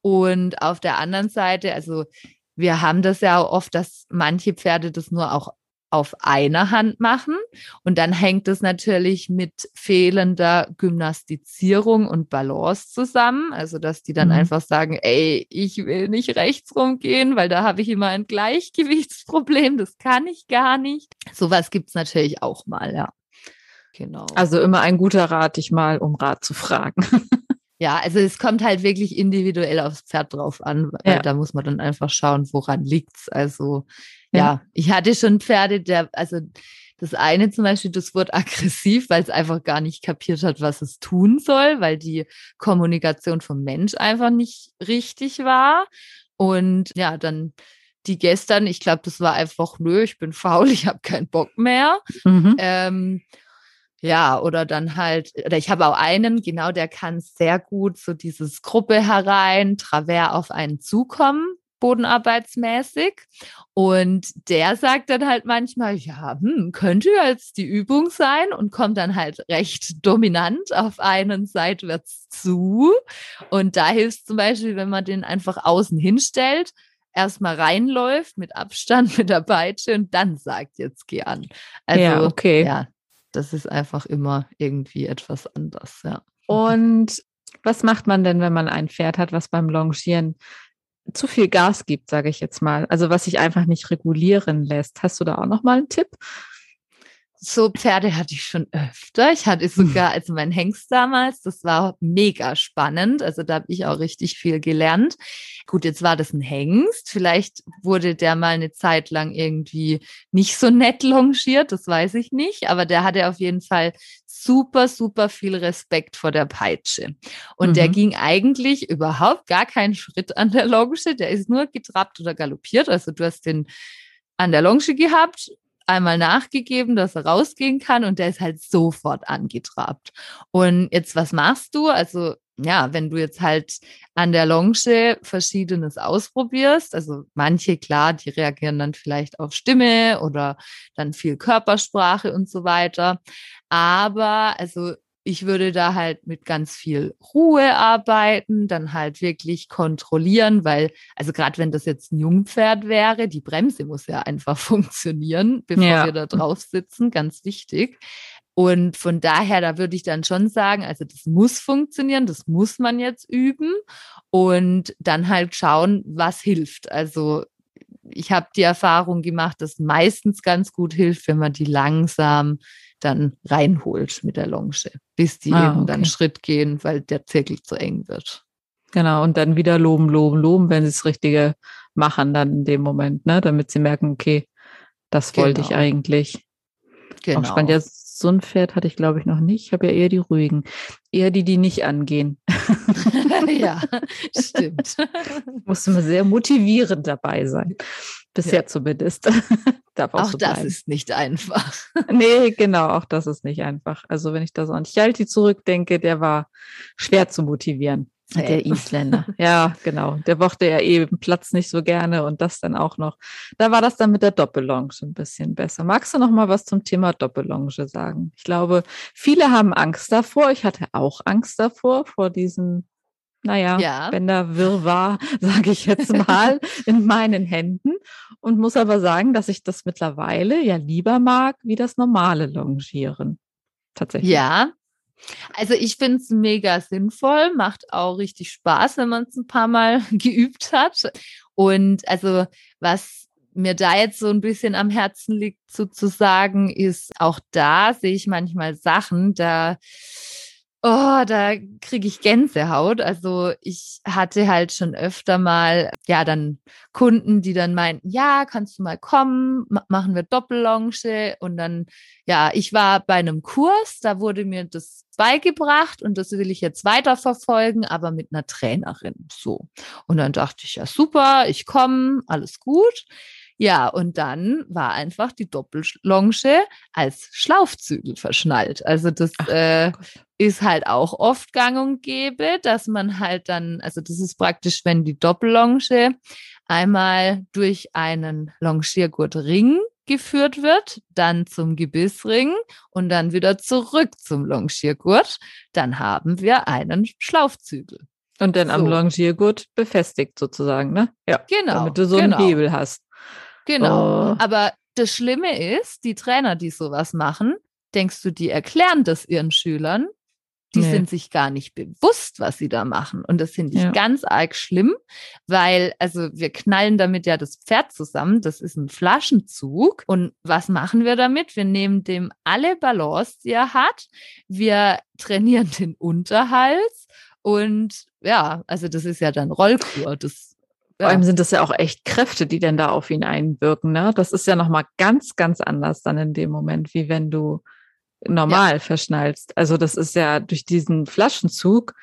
Speaker 2: Und auf der anderen Seite, also wir haben das ja oft, dass manche Pferde das nur auch auf einer Hand machen. Und dann hängt es natürlich mit fehlender Gymnastizierung und Balance zusammen. Also, dass die dann mhm. einfach sagen, ey, ich will nicht rechts rumgehen, weil da habe ich immer ein Gleichgewichtsproblem. Das kann ich gar nicht. Sowas gibt es natürlich auch mal, ja.
Speaker 1: Genau. Also immer ein guter Rat, dich mal um Rat zu fragen. (laughs)
Speaker 2: Ja, also es kommt halt wirklich individuell aufs Pferd drauf an. Ja. Da muss man dann einfach schauen, woran liegt's. Also ja. ja, ich hatte schon Pferde, der, also das eine zum Beispiel, das wurde (laughs) aggressiv, weil es einfach gar nicht kapiert hat, was es tun soll, weil die Kommunikation vom Mensch einfach nicht richtig war. Und ja, dann die gestern, ich glaube, das war einfach, nö, ich bin faul, (laughs) ich habe keinen Bock mehr. Mhm. Ähm, ja, oder dann halt, oder ich habe auch einen, genau, der kann sehr gut so dieses Gruppe herein, Travers auf einen zukommen, bodenarbeitsmäßig. Und der sagt dann halt manchmal, ja, hm, könnte jetzt die Übung sein und kommt dann halt recht dominant auf einen seitwärts zu. Und da hilft zum Beispiel, wenn man den einfach außen hinstellt, erstmal reinläuft mit Abstand (laughs) mit der Peitsche und dann sagt, jetzt geh an.
Speaker 1: Also, ja, okay.
Speaker 2: Ja, das ist einfach immer irgendwie etwas anders, ja.
Speaker 1: Und was macht man denn, wenn man ein Pferd hat, was beim Longieren zu viel Gas gibt, sage ich jetzt mal? Also was sich einfach nicht regulieren lässt. Hast du da auch noch mal einen Tipp?
Speaker 2: So Pferde hatte ich schon öfter. Ich hatte sogar, also mein Hengst damals, das war mega spannend. Also da habe ich auch richtig viel gelernt. Gut, jetzt war das ein Hengst. Vielleicht wurde der mal eine Zeit lang irgendwie nicht so nett longiert, das weiß ich nicht. Aber der hatte auf jeden Fall super, super viel Respekt vor der Peitsche. Und mhm. der ging eigentlich überhaupt gar keinen Schritt an der Longe. Der ist nur getrappt oder galoppiert. Also du hast den an der Longe gehabt einmal nachgegeben, dass er rausgehen kann und der ist halt sofort angetrabt. Und jetzt, was machst du? Also, ja, wenn du jetzt halt an der Longe Verschiedenes ausprobierst, also manche, klar, die reagieren dann vielleicht auf Stimme oder dann viel Körpersprache und so weiter. Aber, also, ich würde da halt mit ganz viel Ruhe arbeiten, dann halt wirklich kontrollieren, weil, also gerade wenn das jetzt ein Jungpferd wäre, die Bremse muss ja einfach (laughs) funktionieren, bevor ja. wir da drauf sitzen, ganz wichtig. Und von daher, da würde ich dann schon sagen, also das muss funktionieren, das muss man jetzt üben und dann halt schauen, was hilft. Also ich habe die Erfahrung gemacht, dass meistens ganz gut hilft, wenn man die langsam dann reinholt mit der Longe, bis die ah, eben okay. dann Schritt gehen, weil der Zirkel zu eng wird.
Speaker 1: Genau, und dann wieder loben, loben, loben, wenn sie das Richtige machen dann in dem Moment, ne? damit sie merken, okay, das wollte genau. ich eigentlich. Genau. Auch spannend. Ja, so ein Pferd hatte ich, glaube ich, noch nicht. Ich habe ja eher die ruhigen. Eher die, die nicht angehen. (laughs)
Speaker 2: ja, (laughs) stimmt.
Speaker 1: Musste mal sehr motivierend dabei sein. Bisher ja. zumindest. (laughs)
Speaker 2: Auch, auch so das ist nicht einfach. (laughs)
Speaker 1: nee, genau, auch das ist nicht einfach. Also wenn ich das an Chalti zurückdenke, der war schwer zu motivieren. Der Isländer. (laughs) Ja, genau. Der mochte ja eben Platz nicht so gerne und das dann auch noch. Da war das dann mit der Doppellonge ein bisschen besser. Magst du noch mal was zum Thema Doppellonge sagen? Ich glaube, viele haben Angst davor. Ich hatte auch Angst davor, vor diesem naja, ja. Bänder Wirrwarr, (laughs) sage ich jetzt mal, (laughs) in meinen Händen und muss aber sagen, dass ich das mittlerweile ja lieber mag, wie das normale Longieren. Tatsächlich.
Speaker 2: Ja. Also ich finde es mega sinnvoll, macht auch richtig Spaß, wenn man es ein paar Mal (laughs) geübt hat. Und also was mir da jetzt so ein bisschen am Herzen liegt sozusagen, ist auch da sehe ich manchmal Sachen, da Oh, da kriege ich Gänsehaut. Also ich hatte halt schon öfter mal, ja, dann Kunden, die dann meinten, ja, kannst du mal kommen, machen wir Doppellonge. Und dann, ja, ich war bei einem Kurs, da wurde mir das beigebracht und das will ich jetzt weiterverfolgen, aber mit einer Trainerin. So. Und dann dachte ich, ja, super, ich komme, alles gut. Ja, und dann war einfach die Doppellonge als Schlaufzügel verschnallt. Also das Ach, äh, ist halt auch oft gang und gäbe, dass man halt dann, also das ist praktisch, wenn die Doppellonge einmal durch einen Longiergurtring geführt wird, dann zum Gebissring und dann wieder zurück zum Longiergurt, dann haben wir einen Schlaufzügel.
Speaker 1: Und dann so. am Longiergurt befestigt sozusagen, ne?
Speaker 2: Ja. Genau.
Speaker 1: Damit du so genau. einen Hebel hast.
Speaker 2: Genau. Oh. Aber das Schlimme ist, die Trainer, die sowas machen, denkst du, die erklären das ihren Schülern? Die nee. sind sich gar nicht bewusst, was sie da machen. Und das finde ich ja. ganz arg schlimm, weil, also wir knallen damit ja das Pferd zusammen. Das ist ein Flaschenzug. Und was machen wir damit? Wir nehmen dem alle Balance, die er hat. Wir (laughs) trainieren den Unterhals. Und ja, also das ist ja dann Rollkur. Das
Speaker 1: vor allem sind das ja auch echt Kräfte, die denn da auf ihn einwirken. Ne? Das ist ja nochmal ganz, ganz anders dann in dem Moment, wie wenn du normal ja. verschnallst. Also das ist ja durch diesen Flaschenzug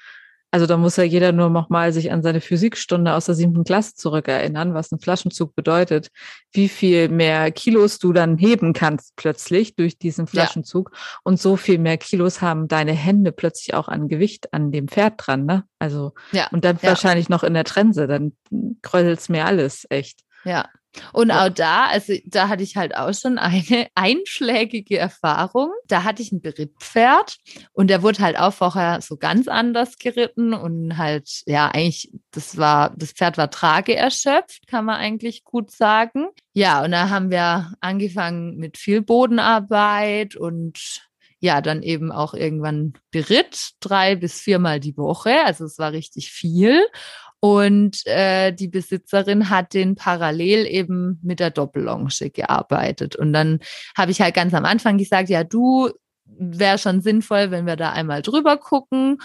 Speaker 1: also da muss ja jeder nur noch mal sich an seine Physikstunde aus der siebten Klasse zurückerinnern, was ein Flaschenzug bedeutet, wie viel mehr Kilos du dann heben kannst plötzlich durch diesen Flaschenzug. Ja. Und so viel mehr Kilos haben deine Hände plötzlich auch an Gewicht an dem Pferd dran, ne? Also, ja. und dann ja. wahrscheinlich noch in der Trense, dann kräuselt's mir alles, echt.
Speaker 2: Ja, und auch da, also da hatte ich halt auch schon eine (laughs) einschlägige Erfahrung. Da hatte ich ein Berittpferd und der wurde halt auch vorher so ganz anders geritten und halt, ja, eigentlich, das war, das Pferd war trageerschöpft, kann man eigentlich gut sagen. Ja, und da haben wir angefangen mit viel Bodenarbeit und ja, dann eben auch irgendwann beritt, drei bis viermal die Woche. Also es war richtig viel. Und äh, die Besitzerin hat den parallel eben mit der Doppellonge gearbeitet. Und dann habe ich halt ganz am Anfang gesagt, ja, du wäre schon sinnvoll, wenn wir da einmal drüber gucken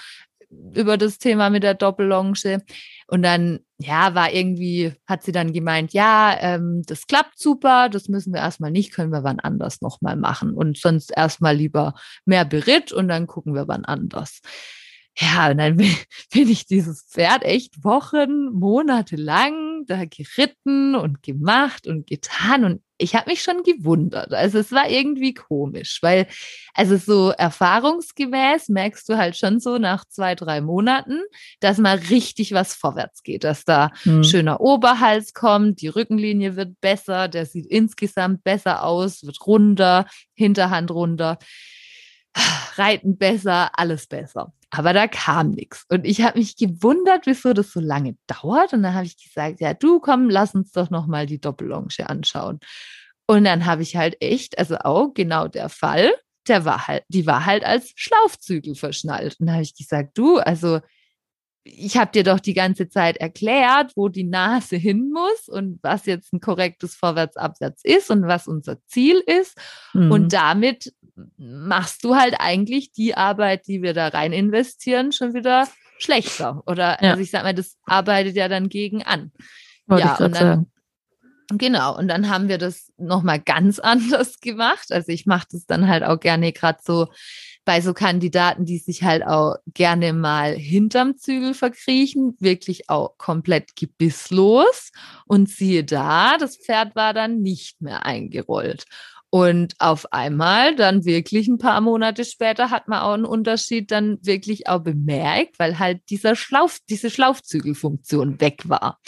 Speaker 2: über das Thema mit der Doppellonge. Und dann, ja, war irgendwie, hat sie dann gemeint, ja, ähm, das klappt super, das müssen wir erstmal nicht, können wir wann anders nochmal machen. Und sonst erstmal lieber mehr Beritt und dann gucken wir wann anders. Ja, und dann (laughs) bin, ich dieses Pferd echt Wochen, Monate lang da geritten und gemacht und getan und ich habe mich schon gewundert. Also es war irgendwie komisch, weil also so erfahrungsgemäß merkst du halt schon so nach zwei, drei Monaten, dass mal richtig was vorwärts geht, dass da hm. schöner Oberhals kommt, die Rückenlinie wird besser, der sieht insgesamt besser aus, wird runder, Hinterhand runter. Reiten besser, alles besser. Aber da kam nichts. Und ich habe mich gewundert, wieso das so lange dauert. Und dann habe ich gesagt, ja, du komm, lass uns doch nochmal die Doppellonge anschauen. Und dann habe ich halt echt, also auch genau der Fall, der war halt, die war halt als Schlaufzügel verschnallt. Und da habe ich gesagt, du, also ich habe dir doch die ganze Zeit erklärt, wo die Nase hin muss und was jetzt ein korrektes Vorwärts-Abwärts ist und was unser Ziel ist. Mhm. Und damit machst du halt eigentlich die Arbeit, die wir da rein investieren, schon wieder schlechter. Oder ja. also ich sag mal, das arbeitet ja dann gegen an.
Speaker 1: Wollte ja, und dann, sagen.
Speaker 2: Genau, und dann haben wir das nochmal ganz (laughs) anders gemacht. Also ich mache das dann halt auch gerne gerade so bei so Kandidaten, die sich halt auch gerne mal hinterm Zügel verkriechen, wirklich auch komplett gebisslos. Und siehe da, das Pferd war dann nicht mehr eingerollt. Und auf einmal, dann wirklich ein paar Monate später, hat man auch einen Unterschied dann wirklich auch bemerkt, weil halt dieser Schlauf, diese Schlaufzügelfunktion weg war.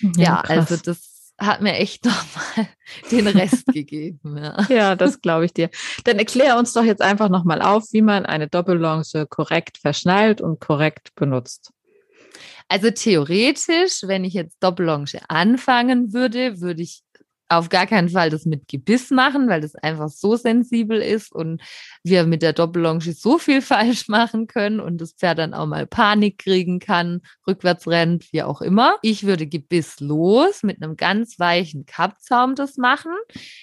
Speaker 2: Ja, ja also das hat mir echt (laughs) nochmal den Rest gegeben.
Speaker 1: Ja, ja das glaube ich dir. Dann erklär uns doch jetzt einfach nochmal auf, wie man eine Doppellonge korrekt verschnallt und korrekt benutzt.
Speaker 2: Also theoretisch, wenn ich jetzt Doppellonge anfangen würde, würde ich auf gar keinen Fall das mit Gebiss machen, weil das einfach so sensibel ist und wir mit der Doppellonge so viel (laughs) falsch machen können und das Pferd dann auch mal Panik kriegen kann, rückwärts rennt, wie auch immer. Ich würde gebisslos mit einem ganz weichen Kappzaum das machen.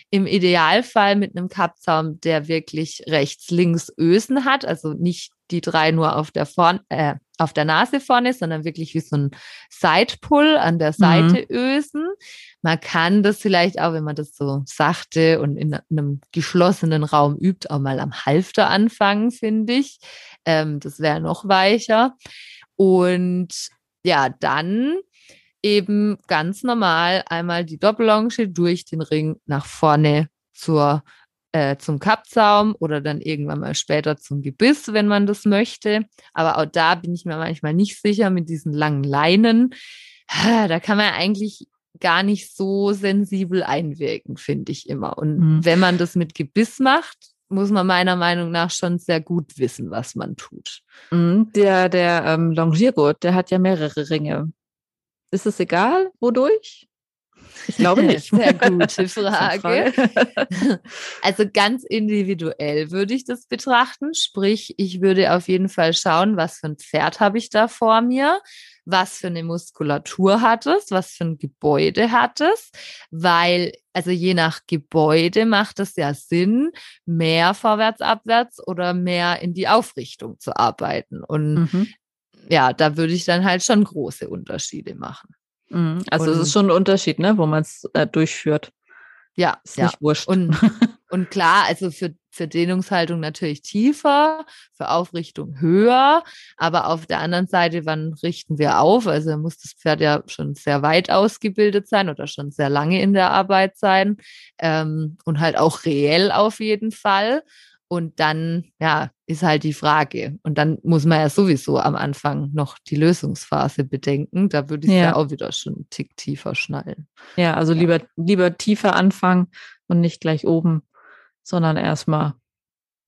Speaker 2: Im Idealfall mit einem Kappzaum, der wirklich rechts, links Ösen hat, also nicht die drei nur auf der Vorn äh, auf der Nase vorne, sondern wirklich wie so ein Sidepull an der Seite mhm. ösen. Man kann das vielleicht auch, wenn man das so sachte und in einem geschlossenen Raum übt, auch mal am Halfter anfangen, finde ich. Ähm, das wäre noch weicher. Und ja, dann eben ganz normal einmal die Doppellonge durch den Ring nach vorne zur äh, zum Kappzaum oder dann irgendwann mal später zum Gebiss, wenn man das möchte. Aber auch da bin ich mir manchmal nicht sicher mit diesen langen Leinen. Da kann man eigentlich gar nicht so sensibel einwirken, finde ich immer. Und mhm. wenn man das mit Gebiss macht, muss man meiner Meinung nach schon sehr gut wissen, was man tut.
Speaker 1: Mhm. Der, der ähm, Longiergurt, der hat ja mehrere Ringe. Ist es egal, wodurch? Ich glaube nicht.
Speaker 2: Sehr (laughs) gute Frage. (laughs) also ganz individuell würde ich das betrachten. Sprich, ich würde auf jeden Fall schauen, was für ein Pferd habe ich da vor mir, was für eine Muskulatur hat es, was für ein Gebäude hat es, weil also je nach Gebäude macht es ja Sinn, mehr vorwärts, abwärts oder mehr in die Aufrichtung zu arbeiten. Und mhm. ja, da würde ich dann halt schon große Unterschiede machen.
Speaker 1: Mhm. Also es ist schon ein Unterschied, ne, wo man es äh, durchführt.
Speaker 2: Ja, ist ja. nicht wurscht. Und, (laughs) und klar, also für, für Dehnungshaltung natürlich tiefer, für Aufrichtung höher, aber auf der anderen Seite, wann richten wir auf? Also muss das Pferd ja schon sehr weit ausgebildet sein oder schon sehr lange in der Arbeit sein ähm, und halt auch reell auf jeden Fall. Und dann, ja, ist halt die Frage. Und dann muss man ja sowieso am Anfang noch die Lösungsphase bedenken. Da würde ich ja. ja auch wieder schon einen Tick tiefer schnallen.
Speaker 1: Ja, also ja. lieber, lieber tiefer anfangen und nicht gleich oben, sondern erstmal,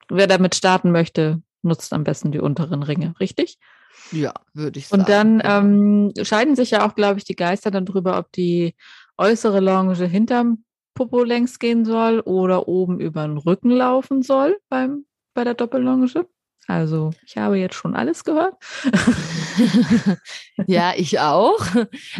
Speaker 1: wer damit starten möchte, nutzt am besten die unteren Ringe, richtig?
Speaker 2: Ja, würde ich sagen.
Speaker 1: Und dann genau. ähm, scheiden sich ja auch, glaube ich, die Geister dann drüber, ob die äußere Longe hinterm Popo längs gehen soll oder oben über den Rücken laufen soll beim, bei der Doppellonge. Also ich habe jetzt schon alles gehört. (laughs)
Speaker 2: ja, ich auch.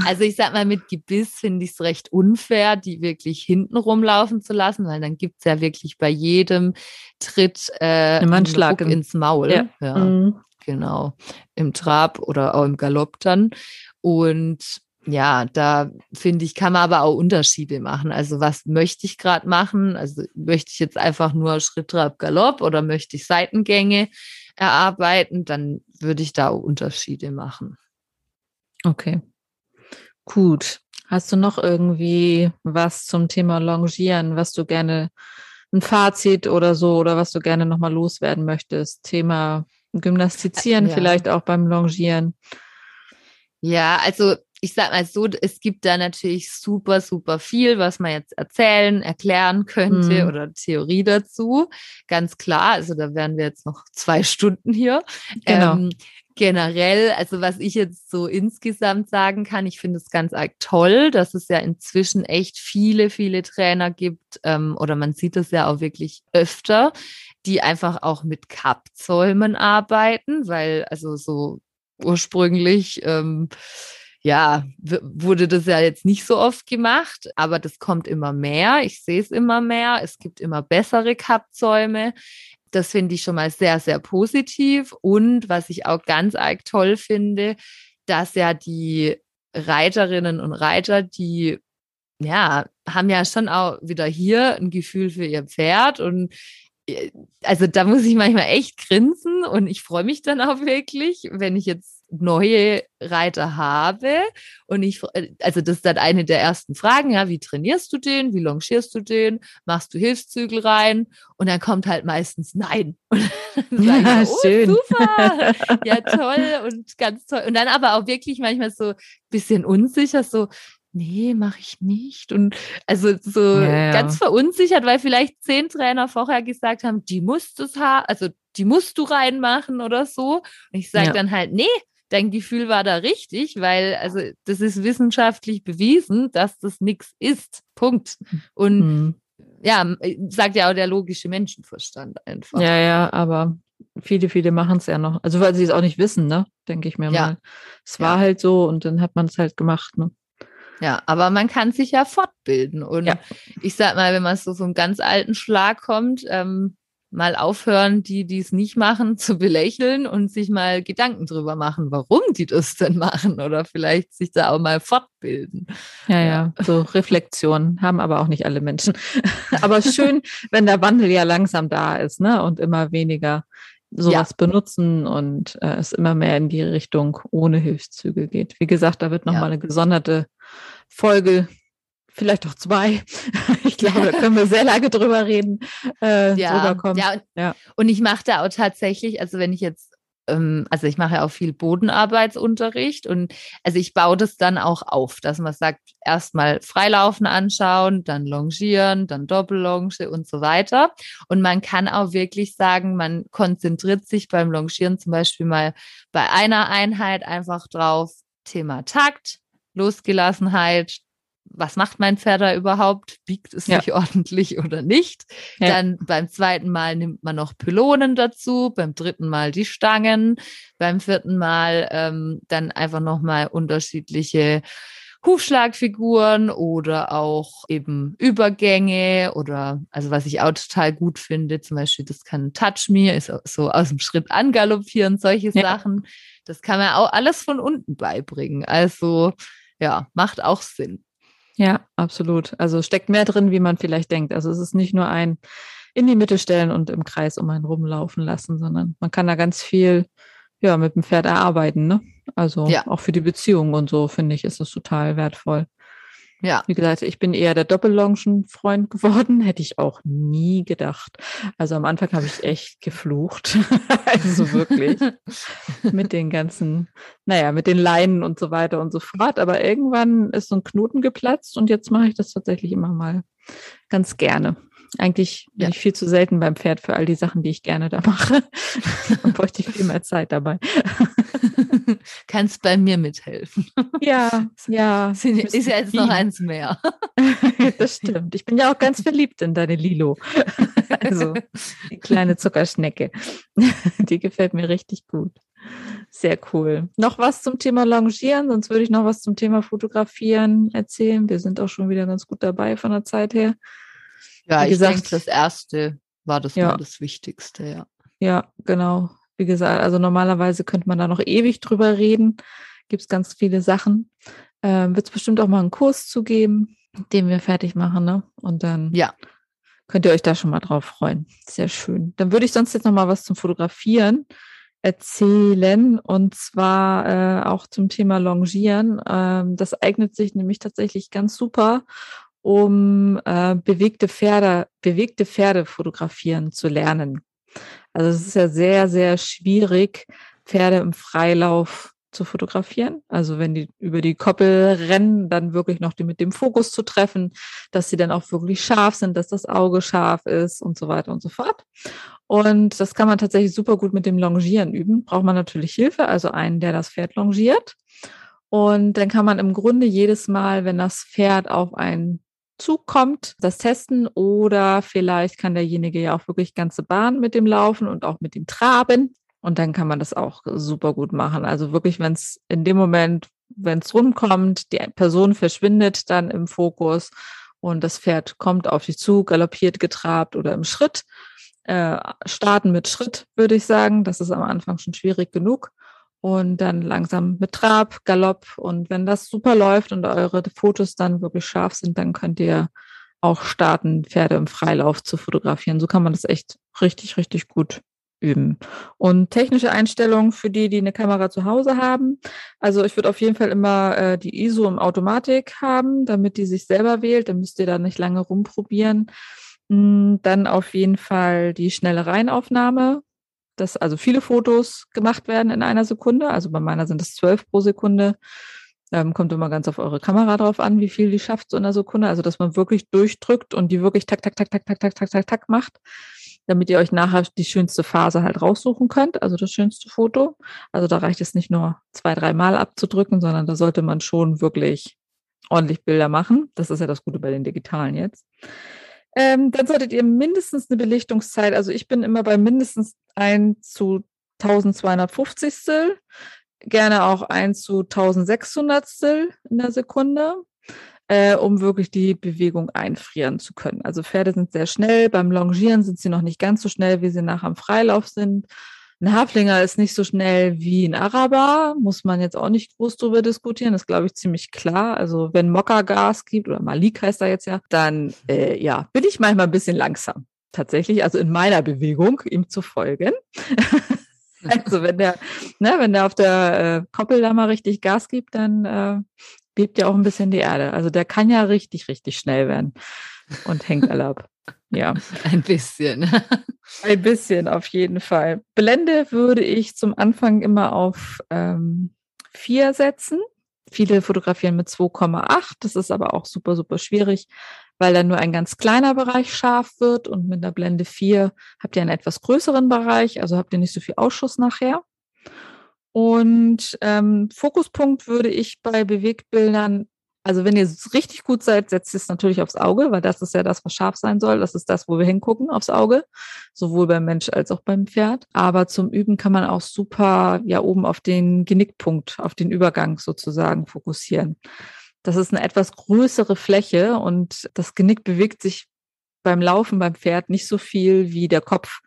Speaker 2: Also ich sag mal, mit Gebiss finde ich es recht unfair, die wirklich hinten rumlaufen zu lassen, weil dann gibt es ja wirklich bei jedem Tritt äh, einen Schlag ins Maul. Ja. ja. Mhm. Genau. Im Trab oder auch im Galopp dann. Und ja, da finde ich, kann man aber auch Unterschiede machen. Also was möchte ich gerade machen? Also möchte ich jetzt einfach nur Schritt, Trab, Galopp oder möchte ich Seitengänge erarbeiten? Dann würde ich da auch Unterschiede machen.
Speaker 1: Okay, gut. Hast du noch irgendwie was zum Thema Longieren, was du gerne ein Fazit oder so oder was du gerne nochmal loswerden möchtest? Thema Gymnastizieren ja. vielleicht auch beim Longieren.
Speaker 2: Ja, also ich sag mal so, es gibt da natürlich super, super viel, was man jetzt erzählen, erklären könnte mhm. oder Theorie dazu. Ganz klar, also da wären wir jetzt noch zwei Stunden hier. Genau. Ähm, generell, also was ich jetzt so insgesamt sagen kann, ich finde es ganz arg toll, dass es ja inzwischen echt viele, viele Trainer gibt, ähm, oder man sieht es ja auch wirklich öfter, die einfach auch mit Kappzäumen arbeiten, weil also so ursprünglich ähm, ja, wurde das ja jetzt nicht so oft gemacht, aber das kommt immer mehr. Ich sehe es immer mehr. Es gibt immer bessere Kappzäume. Das finde ich schon mal sehr, sehr positiv. Und was ich auch ganz arg toll finde, dass ja die Reiterinnen und Reiter, die ja, haben ja schon auch wieder hier ein Gefühl für ihr Pferd und äh, also da muss ich manchmal echt grinsen und ich freue mich dann auch wirklich, wenn ich jetzt neue Reiter habe und ich, äh, also das ist dann eine der ersten Fragen, ja, wie trainierst du den, wie longierst du den, machst du Hilfszügel rein und dann kommt halt meistens Nein. (laughs)
Speaker 1: ja, ich, oh, schön.
Speaker 2: Super, ja (laughs) toll und ganz toll und dann aber auch wirklich manchmal so ein bisschen unsicher, so nee, mache ich nicht. Und also so ja, ja. ganz verunsichert, weil vielleicht zehn Trainer vorher gesagt haben, die musst du haben, also die musst du reinmachen oder so. Und ich sage ja. dann halt, nee, dein Gefühl war da richtig, weil also das ist wissenschaftlich bewiesen, dass das nichts ist. Punkt. Und mhm. ja, sagt ja auch der logische Menschenverstand einfach.
Speaker 1: Ja, ja, aber viele, viele machen es ja noch. Also weil sie es auch nicht wissen, ne? Denke ich mir ja. mal. Es war ja. halt so und dann hat man es halt gemacht, ne?
Speaker 2: Ja, aber man kann sich ja fortbilden. Und ja. ich sag mal, wenn man so so einen ganz alten Schlag kommt, ähm, mal aufhören, die, die es nicht machen, zu belächeln und sich mal Gedanken drüber machen, warum die das denn machen oder vielleicht sich da auch mal fortbilden.
Speaker 1: Ja, ja, so Reflexion haben aber auch nicht alle Menschen. (laughs) aber schön, wenn der Wandel ja langsam da ist, ne, und immer weniger sowas ja. benutzen und äh, es immer mehr in die Richtung ohne Hilfszüge geht. Wie gesagt, da wird nochmal ja. eine gesonderte Folge vielleicht auch zwei. (laughs) Ich glaube, da können wir sehr lange drüber reden. Äh,
Speaker 2: ja, ja, und, ja. und ich mache da auch tatsächlich, also wenn ich jetzt, ähm, also ich mache ja auch viel Bodenarbeitsunterricht und also ich baue das dann auch auf, dass man sagt, erstmal Freilaufen anschauen, dann Longieren, dann Doppellonge und so weiter. Und man kann auch wirklich sagen, man konzentriert sich beim Longieren zum Beispiel mal bei einer Einheit einfach drauf, Thema Takt, Losgelassenheit, was macht mein Pferd da überhaupt? Biegt es sich (laughs) ordentlich oder nicht? Ja. Dann beim zweiten Mal nimmt man noch Pylonen dazu, beim dritten Mal die Stangen, beim vierten Mal ähm, dann einfach nochmal unterschiedliche Hufschlagfiguren oder auch eben Übergänge oder also was ich auch total gut finde, zum Beispiel das kann Touch Me, ist so aus dem Schritt angaloppieren, solche ja. Sachen. Das kann man auch alles von unten beibringen. Also ja, macht auch Sinn.
Speaker 1: Ja, absolut. Also steckt mehr drin, wie man vielleicht denkt. Also es ist nicht nur ein in die Mitte stellen und im Kreis um einen rumlaufen lassen, sondern man kann da ganz viel ja, mit dem Pferd erarbeiten. Ne? Also ja. auch für die Beziehung und so, finde ich, ist das total wertvoll. Ja. Wie gesagt, ich bin eher der Doppellongen-Freund (laughs) geworden, hätte ich auch nie gedacht. Also am Anfang habe ich echt geflucht. (laughs) also wirklich. (laughs) mit den ganzen, naja, mit den Leinen und so weiter und so fort. Aber irgendwann ist so ein Knoten geplatzt und jetzt mache ich das tatsächlich immer mal ganz gerne. Eigentlich bin ja. ich viel zu selten beim Pferd für all die Sachen, die ich gerne da mache. und bräuchte ich viel mehr Zeit dabei. (laughs)
Speaker 2: Kannst bei mir mithelfen.
Speaker 1: Ja, (laughs) ja.
Speaker 2: Ist ja jetzt noch eins mehr. (laughs)
Speaker 1: das stimmt. Ich bin ja auch ganz verliebt in deine Lilo. Also die kleine Zuckerschnecke. Die gefällt mir richtig gut. Sehr cool. Noch was zum Thema Longieren, sonst würde ich noch was zum Thema Fotografieren erzählen. Wir sind auch schon wieder ganz gut dabei von der Zeit her.
Speaker 2: Ja, Wie ich gesagt, denke, das erste war das ja. das Wichtigste, ja.
Speaker 1: Ja, genau. Wie gesagt, also normalerweise könnte man da noch ewig drüber reden. Gibt es ganz viele Sachen. Ähm, Wird es bestimmt auch mal einen Kurs zu geben, den wir fertig machen, ne? Und dann ja. könnt ihr euch da schon mal drauf freuen. Sehr schön. Dann würde ich sonst jetzt noch mal was zum Fotografieren erzählen und zwar äh, auch zum Thema Longieren. Ähm, das eignet sich nämlich tatsächlich ganz super, um äh, bewegte Pferde, bewegte Pferde fotografieren zu lernen. Also es ist ja sehr, sehr schwierig, Pferde im Freilauf zu fotografieren. Also wenn die über die Koppel rennen, dann wirklich noch die mit dem Fokus zu treffen, dass sie dann auch wirklich scharf sind, dass das Auge scharf ist und so weiter und so fort. Und das kann man tatsächlich super gut mit dem Longieren üben. Braucht man natürlich Hilfe, also einen, der das Pferd longiert. Und dann kann man im Grunde jedes Mal, wenn das Pferd auf ein zukommt, das testen oder vielleicht kann derjenige ja auch wirklich ganze Bahn mit dem laufen und auch mit dem traben und dann kann man das auch super gut machen. Also wirklich, wenn es in dem Moment, wenn es rumkommt, die Person verschwindet dann im Fokus und das Pferd kommt auf dich zu, galoppiert, getrabt oder im Schritt. Äh, starten mit Schritt, würde ich sagen. Das ist am Anfang schon schwierig genug und dann langsam mit Trab, Galopp. Und wenn das super läuft und eure Fotos dann wirklich scharf sind, dann könnt ihr auch starten, Pferde im Freilauf zu fotografieren. So kann man das echt richtig, richtig gut üben. Und technische Einstellungen für die, die eine Kamera zu Hause haben. Also ich würde auf jeden Fall immer äh, die ISO im Automatik haben, damit die sich selber wählt. Dann müsst ihr da nicht lange rumprobieren. Hm, dann auf jeden Fall die schnelle Reihenaufnahme dass also viele Fotos gemacht werden in einer Sekunde. Also bei meiner sind es zwölf pro Sekunde. Ähm, kommt immer ganz auf eure Kamera drauf an, wie viel die schafft so in einer Sekunde. Also dass man wirklich durchdrückt und die wirklich tak, tak, tak, tak, tak, tak, tak, tak, tak macht. damit ihr euch nachher die schönste Phase halt raussuchen könnt, also das schönste Foto. Also da reicht es nicht nur zwei, dreimal abzudrücken, sondern da sollte man schon wirklich ordentlich Bilder machen. Das ist ja das Gute bei den digitalen jetzt. Ähm, dann solltet ihr mindestens eine Belichtungszeit, also ich bin immer bei mindestens 1 zu 1250 gerne auch 1 zu 1600 in der Sekunde äh, um wirklich die Bewegung einfrieren zu können. Also Pferde sind sehr schnell, beim Longieren sind sie noch nicht ganz so schnell, wie sie nach am Freilauf sind. Ein Haflinger ist nicht so schnell wie ein Araber, muss man jetzt auch nicht groß drüber diskutieren, das glaube ich ziemlich klar. Also wenn Mokka Gas gibt, oder Malik heißt er jetzt ja, dann äh, ja, bin ich manchmal ein bisschen langsam. Tatsächlich, also in meiner Bewegung, ihm zu folgen. (laughs) also wenn der, ne, wenn der auf der äh, Koppel da mal richtig Gas gibt, dann äh, bebt ja auch ein bisschen die Erde. Also der kann ja richtig, richtig schnell werden und hängt alle ab. Ja. (laughs)
Speaker 2: Ein bisschen. (laughs)
Speaker 1: Ein bisschen, auf jeden Fall. Blende würde ich zum Anfang immer auf ähm, 4 setzen. Viele fotografieren mit 2,8. Das ist aber auch super, super schwierig, weil dann nur ein ganz kleiner Bereich scharf wird und mit der Blende 4 habt ihr einen etwas größeren Bereich, also habt ihr nicht so viel Ausschuss nachher. Und ähm, Fokuspunkt würde ich bei Bewegtbildern, also wenn ihr richtig gut seid, setzt es natürlich aufs Auge, weil das ist ja das, was scharf sein soll. Das ist das, wo wir hingucken, aufs Auge, sowohl beim Mensch als auch beim Pferd. Aber zum Üben kann man auch super ja oben auf den Genickpunkt, auf den Übergang sozusagen fokussieren. Das ist eine etwas größere Fläche und das Genick bewegt sich beim Laufen beim Pferd nicht so viel wie der Kopf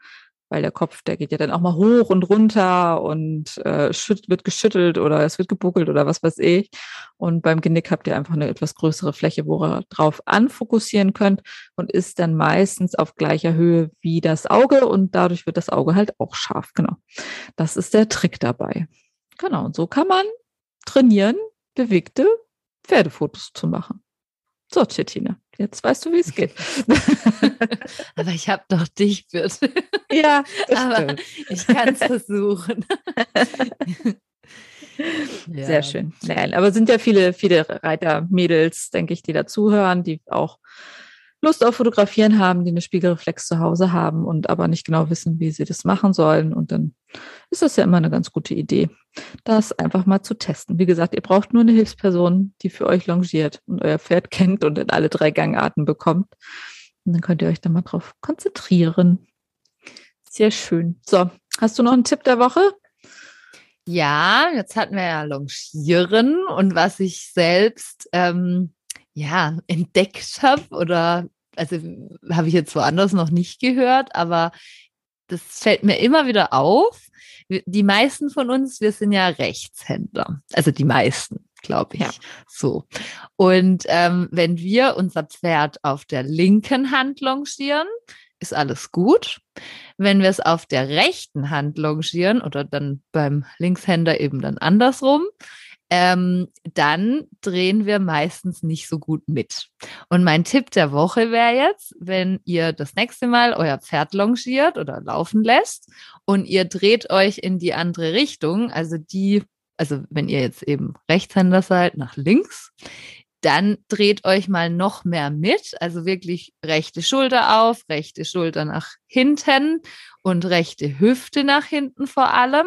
Speaker 1: weil der Kopf, der geht ja dann auch mal hoch und runter und äh, wird geschüttelt oder es wird gebuckelt oder was weiß ich. Und beim Genick habt ihr einfach eine etwas größere Fläche, wo ihr drauf anfokussieren könnt und ist dann meistens auf gleicher Höhe wie das Auge und dadurch wird das Auge halt auch scharf. Genau. Das ist der Trick dabei. Genau. Und so kann man trainieren, bewegte Pferdefotos zu machen. So, Cettina, jetzt weißt du, wie es geht. (laughs)
Speaker 2: Aber ich habe doch dich, bitte. (laughs)
Speaker 1: Ja,
Speaker 2: aber stimmt. ich kann es versuchen. (laughs)
Speaker 1: ja. Sehr schön. Nein, aber sind ja viele, viele Reiter-Mädels, denke ich, die dazuhören, die auch Lust auf Fotografieren haben, die eine Spiegelreflex zu Hause haben und aber nicht genau wissen, wie sie das machen sollen. Und dann ist das ja immer eine ganz gute Idee, das einfach mal zu testen. Wie gesagt, ihr braucht nur eine Hilfsperson, die für euch longiert und euer Pferd kennt und in alle drei Gangarten bekommt. Und dann könnt ihr euch da mal drauf konzentrieren. Sehr schön. So, hast du noch einen Tipp der Woche?
Speaker 2: Ja, jetzt hatten wir ja Longieren und was ich selbst ähm, ja, entdeckt habe oder also habe ich jetzt woanders noch nicht gehört, aber das fällt mir immer wieder auf. Die meisten von uns, wir sind ja Rechtshänder. Also die meisten, glaube ich. Ja. So. Und ähm, wenn wir unser Pferd auf der linken Hand longieren, ist alles gut. Wenn wir es auf der rechten Hand longieren oder dann beim Linkshänder eben dann andersrum, ähm, dann drehen wir meistens nicht so gut mit. Und mein Tipp der Woche wäre jetzt, wenn ihr das nächste Mal euer Pferd longiert oder laufen lässt und ihr dreht euch in die andere Richtung, also die, also wenn ihr jetzt eben Rechtshänder seid, nach links, dann dreht euch mal noch mehr mit, also wirklich rechte Schulter auf, rechte Schulter nach hinten und rechte Hüfte nach hinten vor allem.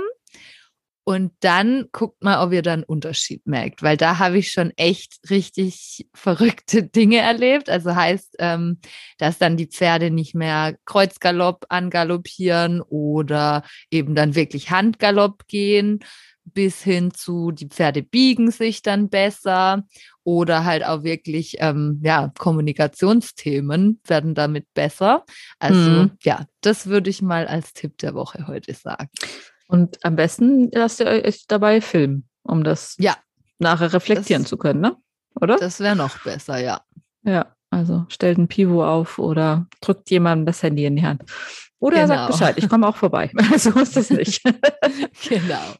Speaker 2: Und dann guckt mal, ob ihr dann Unterschied merkt, weil da habe ich schon echt richtig verrückte (laughs) Dinge erlebt. Also heißt, ähm, dass dann die Pferde nicht mehr Kreuzgalopp angaloppieren oder eben dann wirklich Handgalopp gehen, bis hin zu die Pferde biegen sich dann besser oder halt auch wirklich ähm, ja Kommunikationsthemen werden damit besser. Also mhm. ja, das würde ich mal als Tipp der Woche heute sagen.
Speaker 1: Und am besten lasst ihr euch dabei filmen, um das ja. nachher reflektieren das, zu können, ne? Oder?
Speaker 2: Das wäre noch besser, ja.
Speaker 1: Ja, also stellt ein Pivo auf oder drückt jemandem das Handy in die Hand. Oder genau. sagt Bescheid, ich komme auch vorbei. (laughs) (laughs) so ist das nicht. (laughs)
Speaker 2: genau.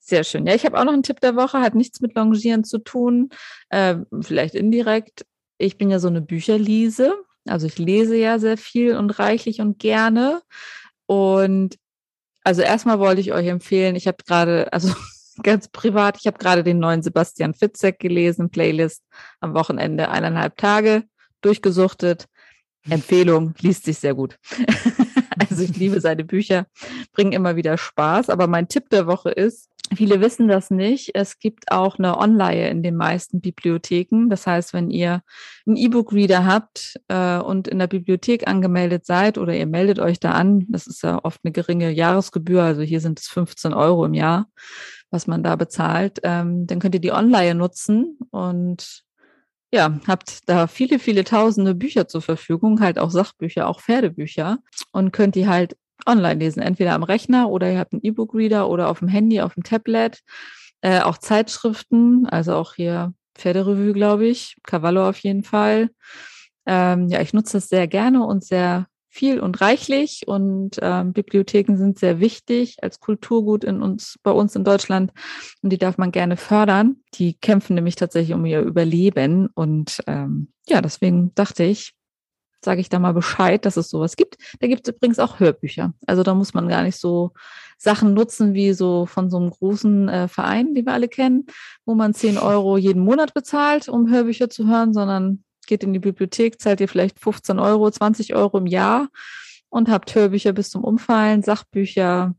Speaker 1: Sehr schön. Ja, ich habe auch noch einen Tipp der Woche, hat nichts mit Longieren zu tun, äh, vielleicht indirekt. Ich bin ja so eine Bücherliese, also ich lese ja sehr viel und reichlich und gerne. Und also erstmal wollte ich euch empfehlen, ich habe gerade, also (laughs) ganz privat, ich habe gerade den neuen Sebastian Fitzek gelesen, Playlist am Wochenende eineinhalb Tage durchgesuchtet. Empfehlung, liest sich sehr gut. (laughs) also ich liebe seine Bücher, bringen immer wieder Spaß. Aber mein Tipp der Woche ist, viele wissen das nicht, es gibt auch eine Online in den meisten Bibliotheken. Das heißt, wenn ihr einen E-Book-Reader habt äh, und in der Bibliothek angemeldet seid oder ihr meldet euch da an, das ist ja oft eine geringe Jahresgebühr, also hier sind es 15 Euro im Jahr, was man da bezahlt, ähm, dann könnt ihr die Online nutzen und ja, habt da viele, viele tausende Bücher zur Verfügung, halt auch Sachbücher, auch Pferdebücher und könnt die halt online lesen, entweder am Rechner oder ihr habt einen E-Book-Reader oder auf dem Handy, auf dem Tablet. Äh, auch Zeitschriften, also auch hier Pferderevue, glaube ich, Cavallo auf jeden Fall. Ähm, ja, ich nutze das sehr gerne und sehr viel und reichlich und ähm, Bibliotheken sind sehr wichtig als Kulturgut in uns, bei uns in Deutschland und die darf man gerne fördern. Die kämpfen nämlich tatsächlich um ihr Überleben und ähm, ja, deswegen dachte ich, sage ich da mal Bescheid, dass es sowas gibt. Da gibt es übrigens auch Hörbücher. Also da muss man gar nicht so Sachen nutzen wie so von so einem großen äh, Verein, die wir alle kennen, wo man 10 Euro jeden Monat bezahlt, um Hörbücher zu hören, sondern geht in die Bibliothek, zahlt ihr vielleicht 15 Euro, 20 Euro im Jahr und habt Hörbücher bis zum Umfallen, Sachbücher,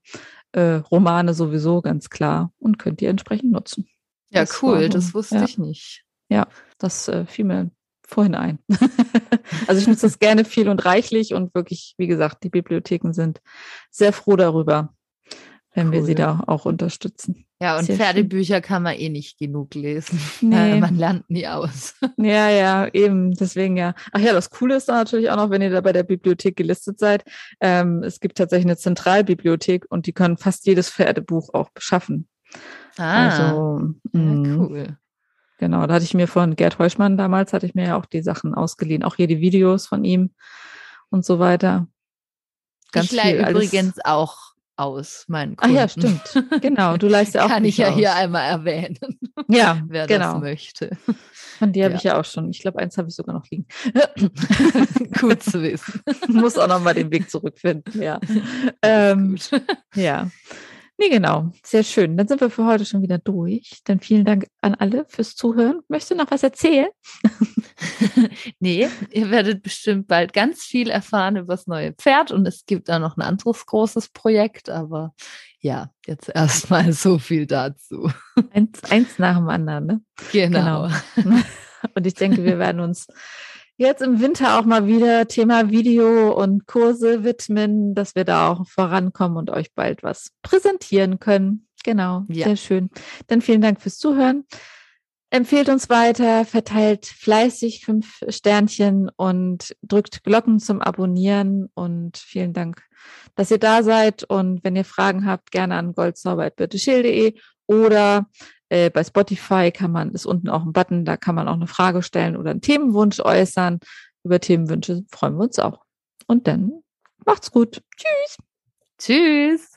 Speaker 1: äh, Romane sowieso, ganz klar, und könnt ihr entsprechend nutzen.
Speaker 2: Ja, das cool, das wusste ja. ich nicht.
Speaker 1: Ja, das äh, fiel mir vorhin ein. (laughs) also ich nutze das gerne viel und reichlich und wirklich, wie gesagt, die Bibliotheken sind sehr froh darüber, wenn cool. wir sie da auch unterstützen.
Speaker 2: Ja, und Sehr Pferdebücher schön. kann man eh nicht genug lesen. (laughs) Nee. man lernt nie aus. (laughs)
Speaker 1: Ja, ja, eben. Deswegen ja. Ach ja, das Coole ist dann natürlich auch noch, wenn ihr da bei der Bibliothek gelistet seid. Ähm, es gibt tatsächlich eine Zentralbibliothek und die können fast jedes Pferdebuch auch beschaffen.
Speaker 2: Ah, also, ja, mhm. cool.
Speaker 1: Genau, da hatte ich mir von Gerd Heuschmann damals, hatte ich mir ja auch die Sachen ausgeliehen, auch hier die Videos von ihm und so weiter.
Speaker 2: Ganz ich leihe übrigens auch aus, meinen
Speaker 1: Kunden. Ach ja, stimmt. Genau, du leist ja (laughs) auch
Speaker 2: Kann ich ja aus. hier einmal erwähnen. (laughs)
Speaker 1: Ja, (laughs)
Speaker 2: wer
Speaker 1: genau.
Speaker 2: das möchte.
Speaker 1: Von dir habe ja. ich ja auch schon. Ich glaube, eins habe ich sogar noch liegen.
Speaker 2: Gut zu wissen.
Speaker 1: Muss auch noch mal den Weg zurückfinden, ja. Ähm, ja. Nee, genau. Sehr schön. Dann sind wir für heute schon wieder durch. Dann vielen Dank an alle fürs Zuhören. Möchtest du noch was erzählen? (laughs)
Speaker 2: nee, ihr werdet bestimmt bald ganz viel erfahren über das neue Pferd und es gibt da noch ein anderes großes Projekt, aber ja, jetzt erstmal so viel dazu.
Speaker 1: Eins, eins nach dem anderen, ne?
Speaker 2: Genau.
Speaker 1: genau. (laughs) Und ich denke, wir werden uns jetzt im Winter auch mal wieder Thema Video und Kurse widmen, dass wir da auch vorankommen und euch bald was präsentieren können. Genau, ja. sehr schön. Dann vielen Dank fürs Zuhören. Empfehlt uns weiter, verteilt fleißig fünf Sternchen und drückt Glocken zum Abonnieren. Und vielen Dank, dass ihr da seid. Und wenn ihr Fragen habt, gerne an goldzauber.birteschil.de oder äh, bei Spotify kann man, ist unten auch ein Button, da kann man auch eine Frage stellen oder einen Themenwunsch äußern. Über Themenwünsche freuen wir uns auch. Und dann macht's gut. Tschüss.
Speaker 2: Tschüss.